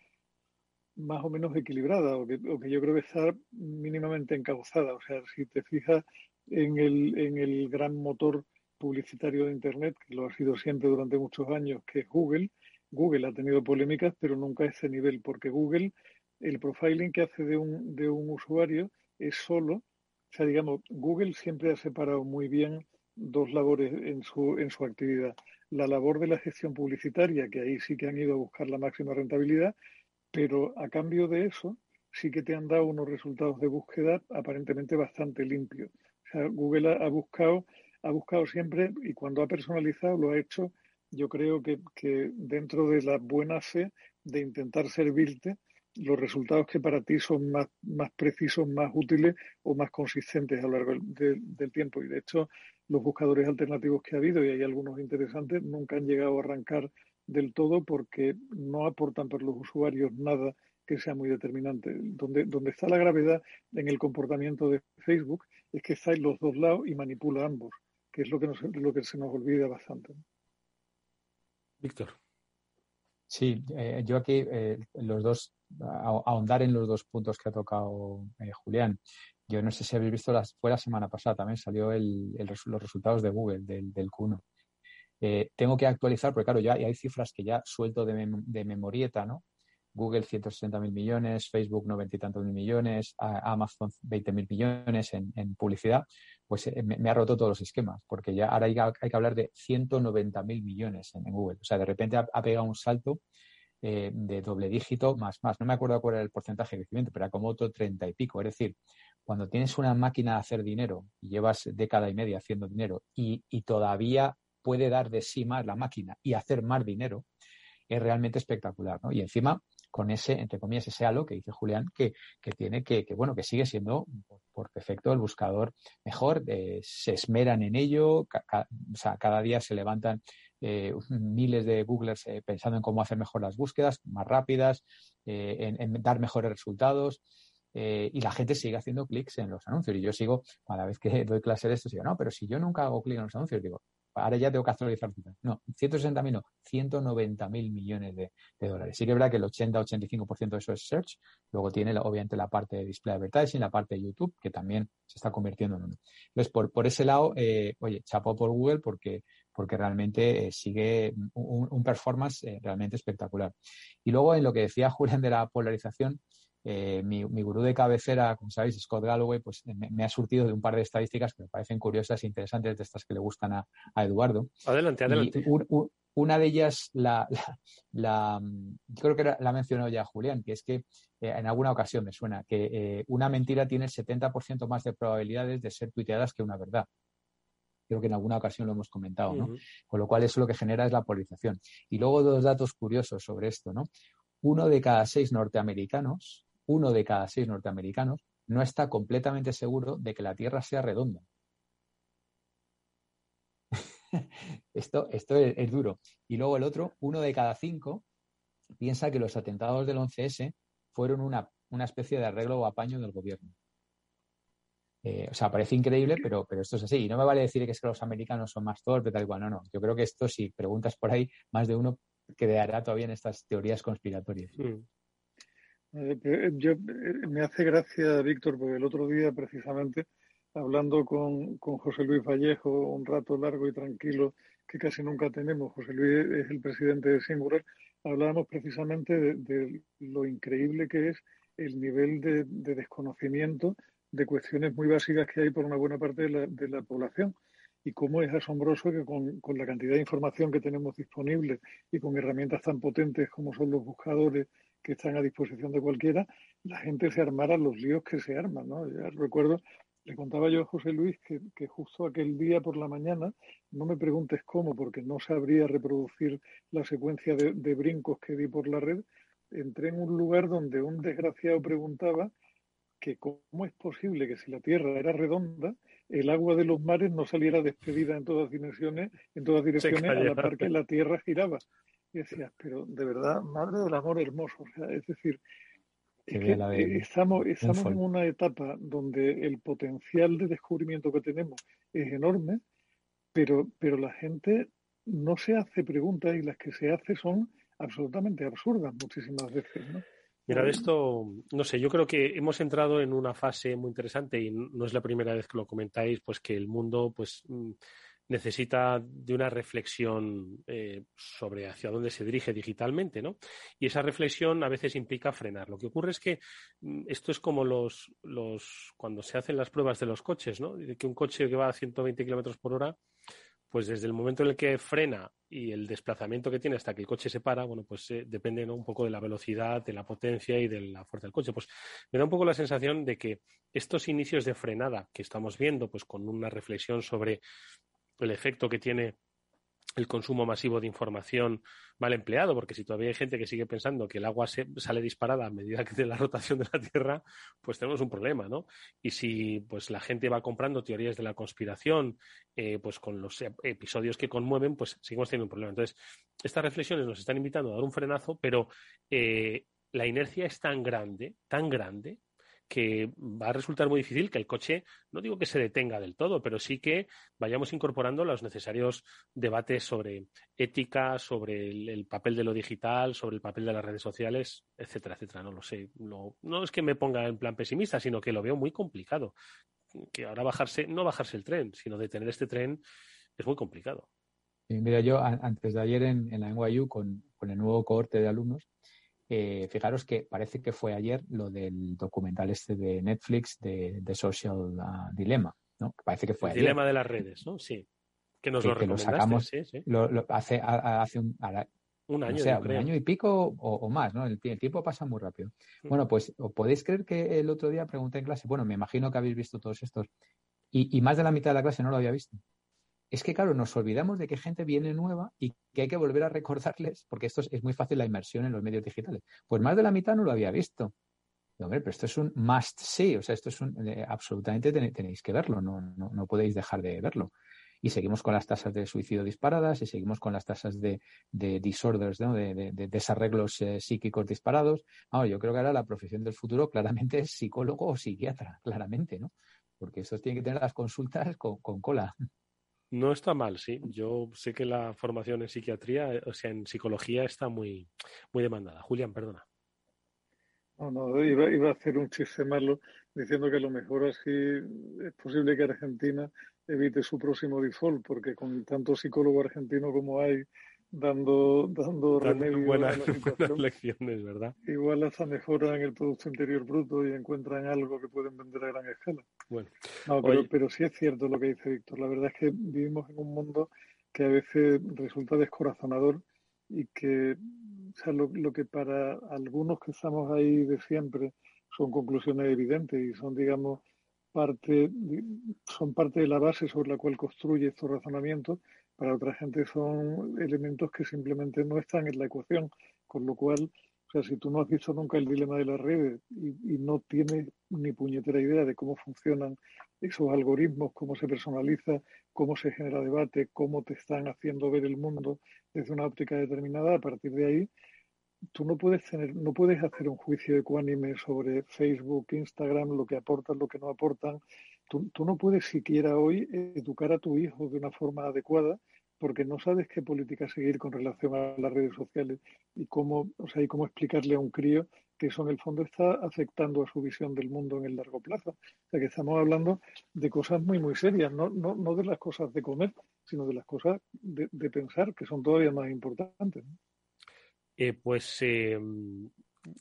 más o menos equilibrada o que, yo creo que está mínimamente encauzada. O sea, si te fijas en el, en el gran motor publicitario de Internet, que lo ha sido siempre durante muchos años, que es Google, Google ha tenido polémicas, pero nunca a ese nivel, porque Google, el profiling que hace de un, de un usuario es solo, o sea, digamos, Google siempre ha separado muy bien dos labores en su, en su actividad. La labor de la gestión publicitaria, que ahí sí que han ido a buscar la máxima rentabilidad, pero a cambio de eso sí que te han dado unos resultados de búsqueda aparentemente bastante limpios. O sea, Google ha, buscado, ha buscado siempre y cuando ha personalizado lo ha hecho, yo creo que, dentro de la buena fe de intentar servirte los resultados que para ti son más, más precisos, más útiles o más consistentes a lo largo del tiempo. Y de hecho, los buscadores alternativos que ha habido, y hay algunos interesantes, nunca han llegado a arrancar del todo porque no aportan para los usuarios nada que sea muy determinante. Donde, donde está la gravedad en el comportamiento de Facebook es que está en los dos lados y manipula ambos, que es lo que, lo que se nos olvida bastante. Víctor. Sí, eh, yo aquí eh, los dos, ahondar en los dos puntos que ha tocado eh, Julián. Yo no sé si habéis visto, las, fue la semana pasada también salió el, los resultados de Google del, del Q1. Eh, tengo que actualizar, porque claro, ya hay cifras que ya suelto de, de memorieta, ¿no? Google 160 mil millones, Facebook 90 y tantos mil millones, Amazon 20 mil millones en, publicidad, pues eh, me, ha roto todos los esquemas, porque ya ahora hay, que hablar de 190 mil millones en, Google. O sea, de repente ha, pegado un salto eh, de doble dígito más, más. No me acuerdo cuál era el porcentaje de crecimiento, pero era como otro 30 y pico. Es decir, cuando tienes una máquina de hacer dinero y llevas década y media haciendo dinero y, todavía puede dar de sí más la máquina y hacer más dinero, es realmente espectacular, ¿no? Y encima, con ese, entre comillas, ese halo que dice Julián, que, tiene que, bueno, que sigue siendo por, defecto el buscador mejor, eh, se esmeran en ello, o sea, cada día se levantan eh, miles de Googlers eh, pensando en cómo hacer mejor las búsquedas, más rápidas, en, dar mejores resultados. Y la gente sigue haciendo clics en los anuncios. Y yo sigo, cada vez que doy clase de esto, digo, no, pero si yo nunca hago clic en los anuncios, digo, ahora ya tengo que actualizar. No, 160.000 no, 190.000 millones de, dólares. Sí que es verdad que el 80-85% de eso es search. Luego tiene, obviamente, la parte de display advertising, la parte de YouTube, que también se está convirtiendo en uno. Entonces, por, por ese lado, eh, oye, chapó por Google porque porque realmente eh, sigue un, performance realmente espectacular. Y luego en lo que decía Julián de la polarización, eh, mi, gurú de cabecera, como sabéis, Scott Galloway, pues me, ha surtido de un par de estadísticas que me parecen curiosas e interesantes, de estas que le gustan a, Eduardo. Adelante, adelante. una de ellas, la, la, yo creo que la mencionó ya Julián, que es que eh, en alguna ocasión me suena que eh, una mentira tiene el 70% más de probabilidades de ser tuiteadas que una verdad. Creo que en alguna ocasión lo hemos comentado, ¿no? Con lo cual eso lo que genera es la polarización. Y luego dos datos curiosos sobre esto, ¿no? Uno de cada seis norteamericanos uno de cada seis norteamericanos no está completamente seguro de que la Tierra sea redonda. esto es, duro. Y luego el otro, uno de cada cinco, piensa que los atentados del 11S fueron una, especie de arreglo o apaño del gobierno. Eh, o sea, parece increíble, pero, pero esto es así. Y no me vale decir que es que los americanos son más torpes, tal igual. No, no. Yo creo que esto, si preguntas por ahí, más de uno quedará todavía en estas teorías conspiratorias. Mm. Eh, eh, yo, eh, me hace gracia, Víctor, porque el otro día precisamente, hablando con, José Luis Vallejo, un rato largo y tranquilo que casi nunca tenemos, José Luis es el presidente de Singular, hablábamos precisamente de, lo increíble que es el nivel de, desconocimiento de cuestiones muy básicas que hay por una buena parte de la, población y cómo es asombroso que con, con, la cantidad de información que tenemos disponible y con herramientas tan potentes como son los buscadores que están a disposición de cualquiera, la gente se armara los líos que se arman, ¿no? Ya recuerdo, le contaba yo a José Luis que, justo aquel día por la mañana, no me preguntes cómo, porque no sabría reproducir la secuencia de, de brincos que di por la red, entré en un lugar donde un desgraciado preguntaba que cómo es posible que si la Tierra era redonda, el agua de los mares no saliera despedida en todas dimensiones, en todas direcciones, a la par que la Tierra giraba. Y decías, pero de verdad, madre del amor hermoso. O sea, es decir, estamos, estamos en una etapa donde el potencial de descubrimiento que tenemos es enorme, pero, pero la gente no se hace preguntas y las que se hace son absolutamente absurdas muchísimas veces. ¿no? Mira, de esto, no sé, yo creo que hemos entrado en una fase muy interesante y no es la primera vez que lo comentáis, pues que el mundo, pues mm, necesita de una reflexión eh, sobre hacia dónde se dirige digitalmente, ¿no? Y esa reflexión a veces implica frenar. Lo que ocurre es que mm, esto es como los, los cuando se hacen las pruebas de los coches, ¿no? De que un coche que va a 120 kilómetros por hora, pues desde el momento en el que frena y el desplazamiento que tiene hasta que el coche se para, bueno, pues eh, depende un poco de la velocidad, de la potencia y de la fuerza del coche. Pues me da un poco la sensación de que estos inicios de frenada que estamos viendo, pues con una reflexión sobre el efecto que tiene el consumo masivo de información mal empleado, porque si todavía hay gente que sigue pensando que el agua se, sale disparada a medida que de la rotación de la Tierra, pues tenemos un problema, ¿no? Y si pues la gente va comprando teorías de la conspiración, eh, pues con los episodios que conmueven, pues seguimos teniendo un problema. Entonces, estas reflexiones nos están invitando a dar un frenazo, pero eh, la inercia es tan grande, tan grande, que va a resultar muy difícil que el coche, no digo que se detenga del todo, pero sí que vayamos incorporando los necesarios debates sobre ética, sobre el, papel de lo digital, sobre el papel de las redes sociales, etcétera, etcétera. No lo sé. No, no es que me ponga en plan pesimista, sino que lo veo muy complicado. Que ahora bajarse, no bajarse el tren, sino detener este tren es muy complicado. mira, yo antes de ayer en, la NYU con, con el nuevo cohorte de alumnos, eh, fijaros que parece que fue ayer lo del documental este de Netflix de, Social ah, Dilemma, ¿no? Parece que fue el Dilema de las redes, ¿no? Sí. Que nos lo recomendaste, sacamos sí, sí. hace, hace un, un año, un año y pico o, más, ¿no? El, tiempo pasa muy rápido. Mm. Bueno, pues podéis creer que el otro día pregunté en clase, bueno, me imagino que habéis visto todos estos, y más de la mitad de la clase no lo había visto es que, claro, nos olvidamos de que gente viene nueva y que hay que volver a recordarles, porque esto es, muy fácil la inmersión en los medios digitales. Pues más de la mitad no lo había visto. hombre, pero esto es un must see, o sea, esto es un, eh, absolutamente tenéis que verlo, no, no, podéis dejar de verlo. Y seguimos con las tasas de suicidio disparadas y seguimos con las tasas de, disorders, de, desarreglos eh, psíquicos disparados. yo creo que ahora la profesión del futuro claramente es psicólogo o psiquiatra, claramente, ¿no? Porque estos tienen que tener las consultas con cola. No está mal, sí. Yo sé que la formación en psiquiatría, o sea, en psicología está muy, muy demandada. Julián, perdona. No, no, iba, iba a hacer un chiste malo diciendo que a lo mejor así es posible que Argentina evite su próximo default, porque con tanto psicólogo argentino como hay dando, dando, buenas, lecciones, ¿verdad? Igual hasta mejoran el Producto Interior Bruto y encuentran algo que pueden vender a gran escala. Bueno, no, pero, pero sí es cierto lo que dice Víctor. La verdad es que vivimos en un mundo que a veces resulta descorazonador y que o sea, lo, lo, que para algunos que estamos ahí de siempre son conclusiones evidentes y son, digamos, parte, son parte de la base sobre la cual construye estos razonamientos, para otra gente son elementos que simplemente no están en la ecuación, con lo cual, o sea, si tú no has visto nunca el dilema de las redes y, no tienes ni puñetera idea de cómo funcionan esos algoritmos, cómo se personaliza, cómo se genera debate, cómo te están haciendo ver el mundo desde una óptica determinada, a partir de ahí tú no puedes tener, no puedes hacer un juicio ecuánime sobre Facebook, Instagram, lo que aportan, lo que no aportan, Tú, no puedes siquiera hoy educar a tu hijo de una forma adecuada porque no sabes qué política seguir con relación a las redes sociales y cómo, o sea, y cómo explicarle a un crío que eso en el fondo está afectando a su visión del mundo en el largo plazo. O sea, que estamos hablando de cosas muy, muy serias, no, no, no de las cosas de comer, sino de las cosas de, pensar, que son todavía más importantes. Eh, pues eh,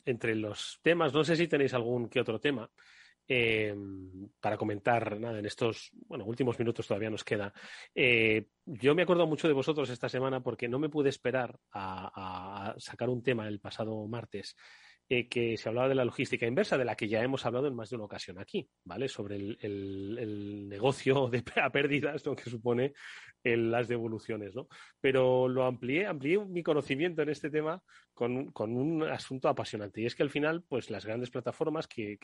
entre los temas, no sé si tenéis algún que otro tema. Eh, para comentar nada en estos bueno, últimos minutos todavía nos queda. Eh, yo me acuerdo mucho de vosotros esta semana porque no me pude esperar a sacar un tema el pasado martes eh, que se hablaba de la logística inversa, de la que ya hemos hablado en más de una ocasión aquí, ¿vale? Sobre el, negocio de a pérdidas que supone las devoluciones, ¿no? Pero lo amplié, amplié mi conocimiento en este tema con, un asunto apasionante. Y es que al final, pues las grandes plataformas que,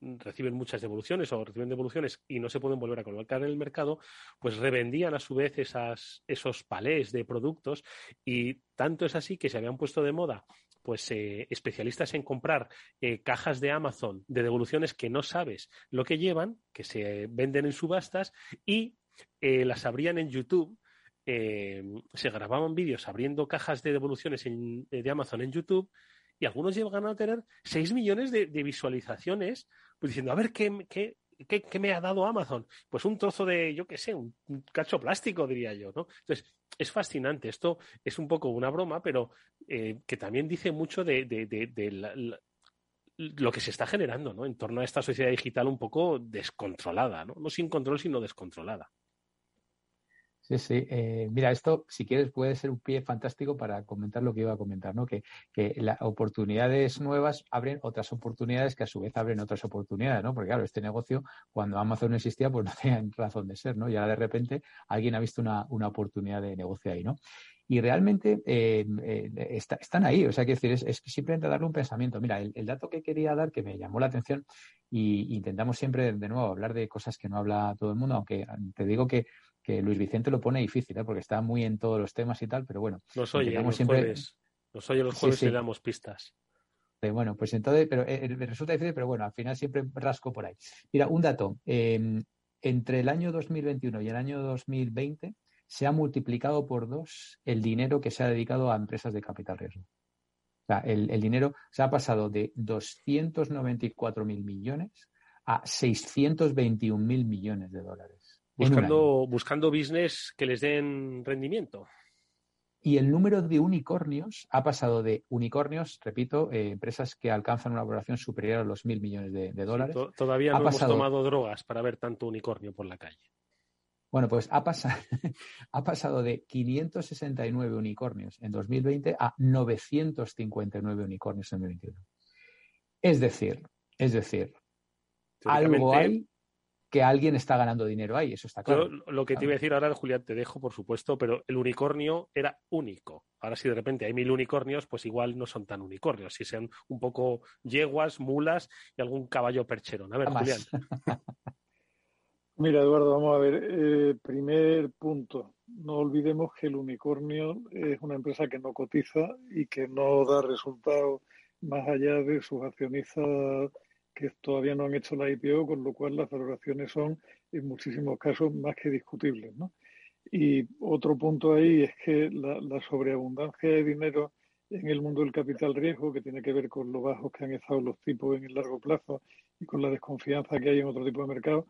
reciben muchas devoluciones o reciben devoluciones y no se pueden volver a colocar en el mercado, pues revendían a su vez esas, esos palés de productos y tanto es así que se habían puesto de moda pues eh, especialistas en comprar eh, cajas de Amazon de devoluciones que no sabes lo que llevan, que se venden en subastas y eh, las abrían en YouTube se grababan vídeos abriendo cajas de devoluciones de Amazon en YouTube y algunos llegan a tener 6 millones de, visualizaciones pues diciendo, a ver, ¿qué, qué, qué, me ha dado Amazon? Pues un trozo de, yo qué sé, un, cacho plástico, diría yo, ¿no? Entonces, es fascinante. Esto es un poco una broma, pero eh, que también dice mucho de, lo que se está generando, ¿no? En torno a esta sociedad digital un poco descontrolada, ¿no? No sin control, sino descontrolada. Sí, sí. Eh, mira, esto, si quieres, puede ser un pie fantástico para comentar lo que iba a comentar, ¿no? Que, las oportunidades nuevas abren otras oportunidades que a su vez abren otras oportunidades, ¿no? Porque claro, este negocio, cuando Amazon no existía, pues no tenía razón de ser, ¿no? Y ahora de repente alguien ha visto una, oportunidad de negocio ahí, ¿no? Y realmente eh, eh, están ahí, o sea, quiero decir, es, es, simplemente darle un pensamiento. Mira, el, el, dato que quería dar, que me llamó la atención, y intentamos siempre, de nuevo, hablar de cosas que no habla todo el mundo, aunque te digo que que Luis Vicente lo pone difícil, ¿eh? porque está muy en todos los temas y tal, pero bueno. Nos oye los siempre... jueves, nos oye los jueves y le damos pistas. Bueno, pues entonces, pero eh, eh, resulta difícil, pero bueno, al final siempre rasco por ahí. Mira, un dato. Em, entre el año 2021 y el año 2020 se ha multiplicado por dos el dinero que se ha dedicado a empresas de capital riesgo. O sea, el, el dinero se ha pasado de 294.000 millones a 621.000 millones de dólares. Buscando, buscando business que les den rendimiento. Y el número de unicornios ha pasado de unicornios, repito, eh, empresas que alcanzan una valoración superior a los mil millones de, dólares. todavía no hemos tomado drogas para ver tanto unicornio por la calle. Bueno, pues ha, pasado, ha pasado de 569 unicornios en 2020 a 959 unicornios en 2021. Es decir, es decir, algo hay que alguien está ganando dinero ahí, eso está claro. lo que te iba a decir ahora, Julián, te dejo, por supuesto, pero el unicornio era único. Ahora si de repente hay mil unicornios, pues igual no son tan unicornios, si sean un poco yeguas, mulas y algún caballo percherón. A ver, Julián. Mira, Eduardo, vamos a ver. Eh, primer punto, no olvidemos que el unicornio es una empresa que no cotiza y que no da resultados más allá de sus accionistas que todavía no han hecho la IPO, con lo cual las valoraciones son en muchísimos casos más que discutibles. ¿no? Y otro punto ahí es que la, sobreabundancia de dinero en el mundo del capital riesgo, que tiene que ver con lo bajos que han estado los tipos en el largo plazo y con la desconfianza que hay en otro tipo de mercado,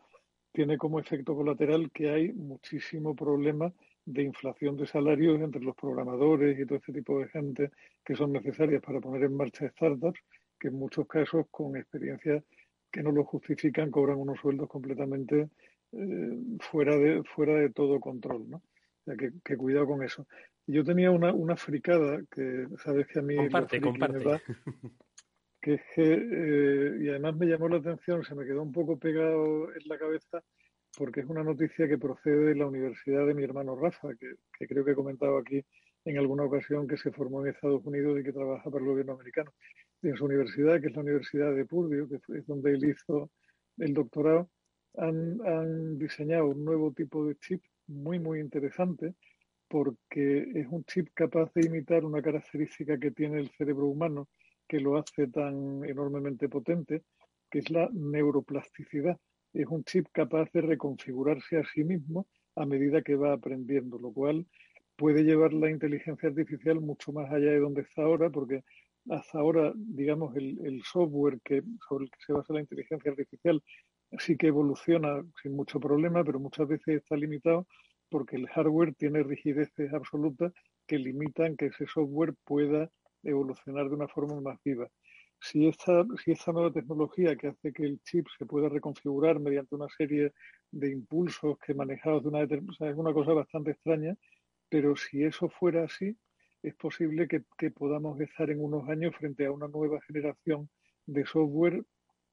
tiene como efecto colateral que hay muchísimo problema de inflación de salarios entre los programadores y todo ese tipo de gente que son necesarias para poner en marcha startups que en muchos casos con experiencias que no lo justifican cobran unos sueldos completamente eh, fuera, de, fuera de todo control, ¿no? O sea, que, cuidado con eso. Yo tenía una, una fricada que sabes que a mí comparte, comparte. Me que es que, eh, y además me llamó la atención, se me quedó un poco pegado en la cabeza, porque es una noticia que procede de la universidad de mi hermano Rafa, que, que creo que he comentado aquí en alguna ocasión que se formó en Estados Unidos y que trabaja para el gobierno americano en su universidad, que es la Universidad de Purdue, que es donde él hizo el doctorado, han, diseñado un nuevo tipo de chip muy, muy interesante porque es un chip capaz de imitar una característica que tiene el cerebro humano que lo hace tan enormemente potente, que es la neuroplasticidad. Es un chip capaz de reconfigurarse a sí mismo a medida que va aprendiendo, lo cual puede llevar la inteligencia artificial mucho más allá de donde está ahora, porque hasta ahora, digamos, el, software que, sobre el que se basa la inteligencia artificial sí que evoluciona sin mucho problema, pero muchas veces está limitado porque el hardware tiene rigideces absolutas que limitan que ese software pueda evolucionar de una forma más viva. Si esta, si esta nueva tecnología que hace que el chip se pueda reconfigurar mediante una serie de impulsos que manejados de una determinada, es una cosa bastante extraña, pero si eso fuera así, es posible que, podamos estar en unos años frente a una nueva generación de software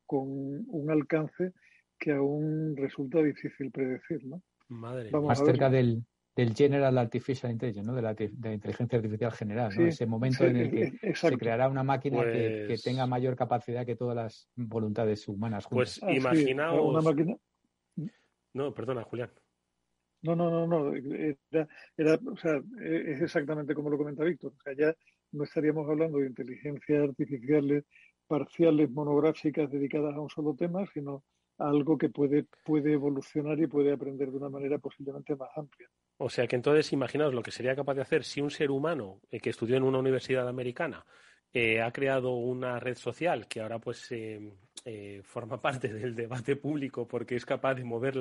con un alcance que aún resulta difícil predecir, ¿no? Madre Más cerca del, General Artificial Intelligence, ¿no? de, la, inteligencia artificial general, ¿no? ese momento en el que se creará una máquina que, pues tenga mayor capacidad que todas las voluntades humanas. Pues imaginaos. Una máquina... No, perdona, Julián. No, no, no, no. Era, era, o sea, e, es exactamente como lo comenta Víctor. O sea, ya no estaríamos hablando de inteligencias artificiales parciales monográficas dedicadas a un solo tema, sino algo que puede, puede evolucionar y puede aprender de una manera posiblemente más amplia. O sea que entonces imaginaos lo que sería capaz de hacer si un ser humano eh, que estudió en una universidad americana eh, ha creado una red social que ahora pues eh, forma parte del debate público porque es capaz de mover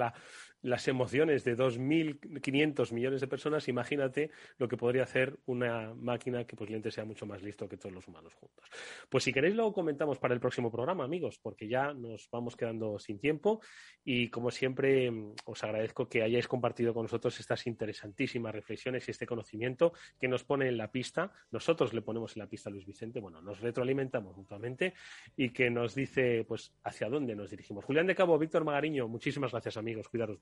las emociones de 2.500 millones de personas, imagínate lo que podría hacer una máquina que posiblemente sea mucho más listo que todos los humanos juntos. Pues si queréis lo comentamos para el próximo programa, amigos, porque ya nos vamos quedando sin tiempo y como siempre os agradezco que hayáis compartido con nosotros estas interesantísimas reflexiones y este conocimiento que nos pone en la pista. Nosotros le ponemos en la pista a Luis Vicente, bueno, nos retroalimentamos mutuamente y que nos dice pues hacia dónde nos dirigimos. Julián de Cabo, Víctor Magariño, muchísimas gracias amigos, cuidaros.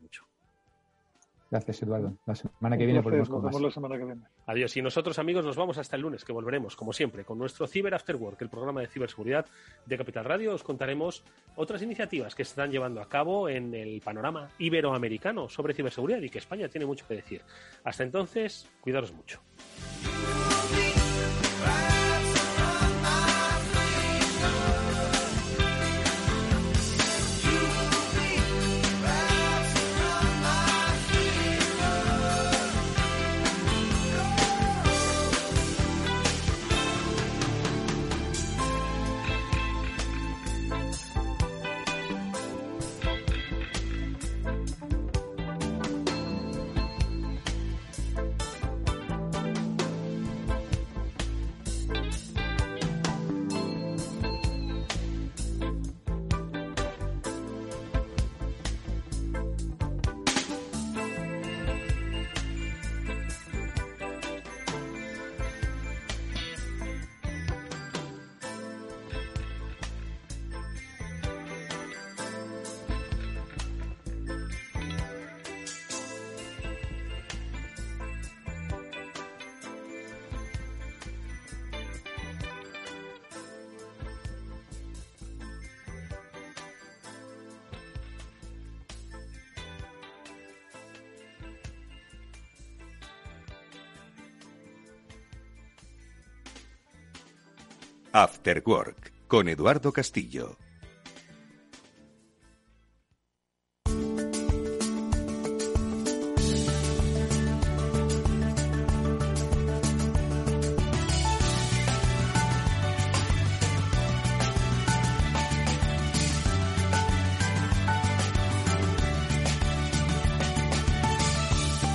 Gracias, Eduardo. La semana que viene volvemos con más. La semana que viene. Adiós. Y nosotros, amigos, nos vamos hasta el lunes, que volveremos, como siempre, con nuestro Cyber After Work, el programa de ciberseguridad de Capital Radio. Os contaremos otras iniciativas que se están llevando a cabo en el panorama iberoamericano sobre ciberseguridad y que España tiene mucho que decir. Hasta entonces, cuidaros mucho. After Work con Eduardo Castillo.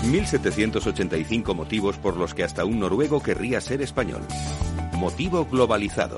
...1785 motivos por los que hasta un noruego querría ser español motivo globalizado.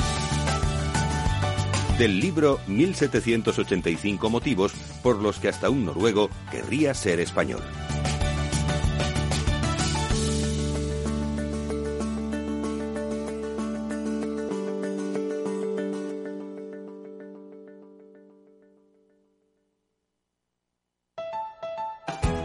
del libro 1785 motivos por los que hasta un noruego querría ser español.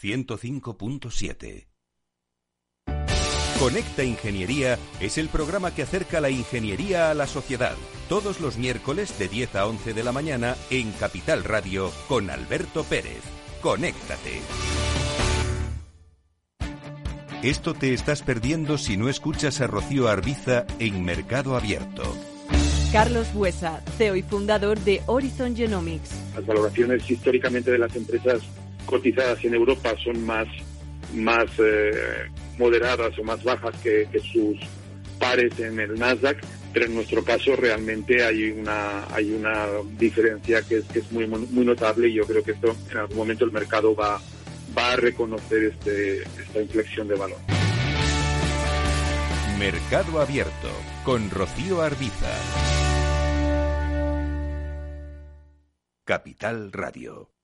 105.7. Conecta Ingeniería es el programa que acerca la ingeniería a la sociedad. Todos los miércoles de 10 a 11 de la mañana en Capital Radio con Alberto Pérez. Conéctate. Esto te estás perdiendo si no escuchas a Rocío Arbiza en Mercado Abierto. Carlos Buesa, CEO y fundador de Horizon Genomics. Las valoraciones históricamente de las empresas cotizadas en Europa son más, más eh, moderadas o más bajas que, sus pares en el Nasdaq, pero en nuestro caso realmente hay una, hay una diferencia que es, que es muy, muy notable y yo creo que esto en algún momento el mercado va, va a reconocer este, esta inflexión de valor. Mercado Abierto con Rocío Arbiza. Capital Radio.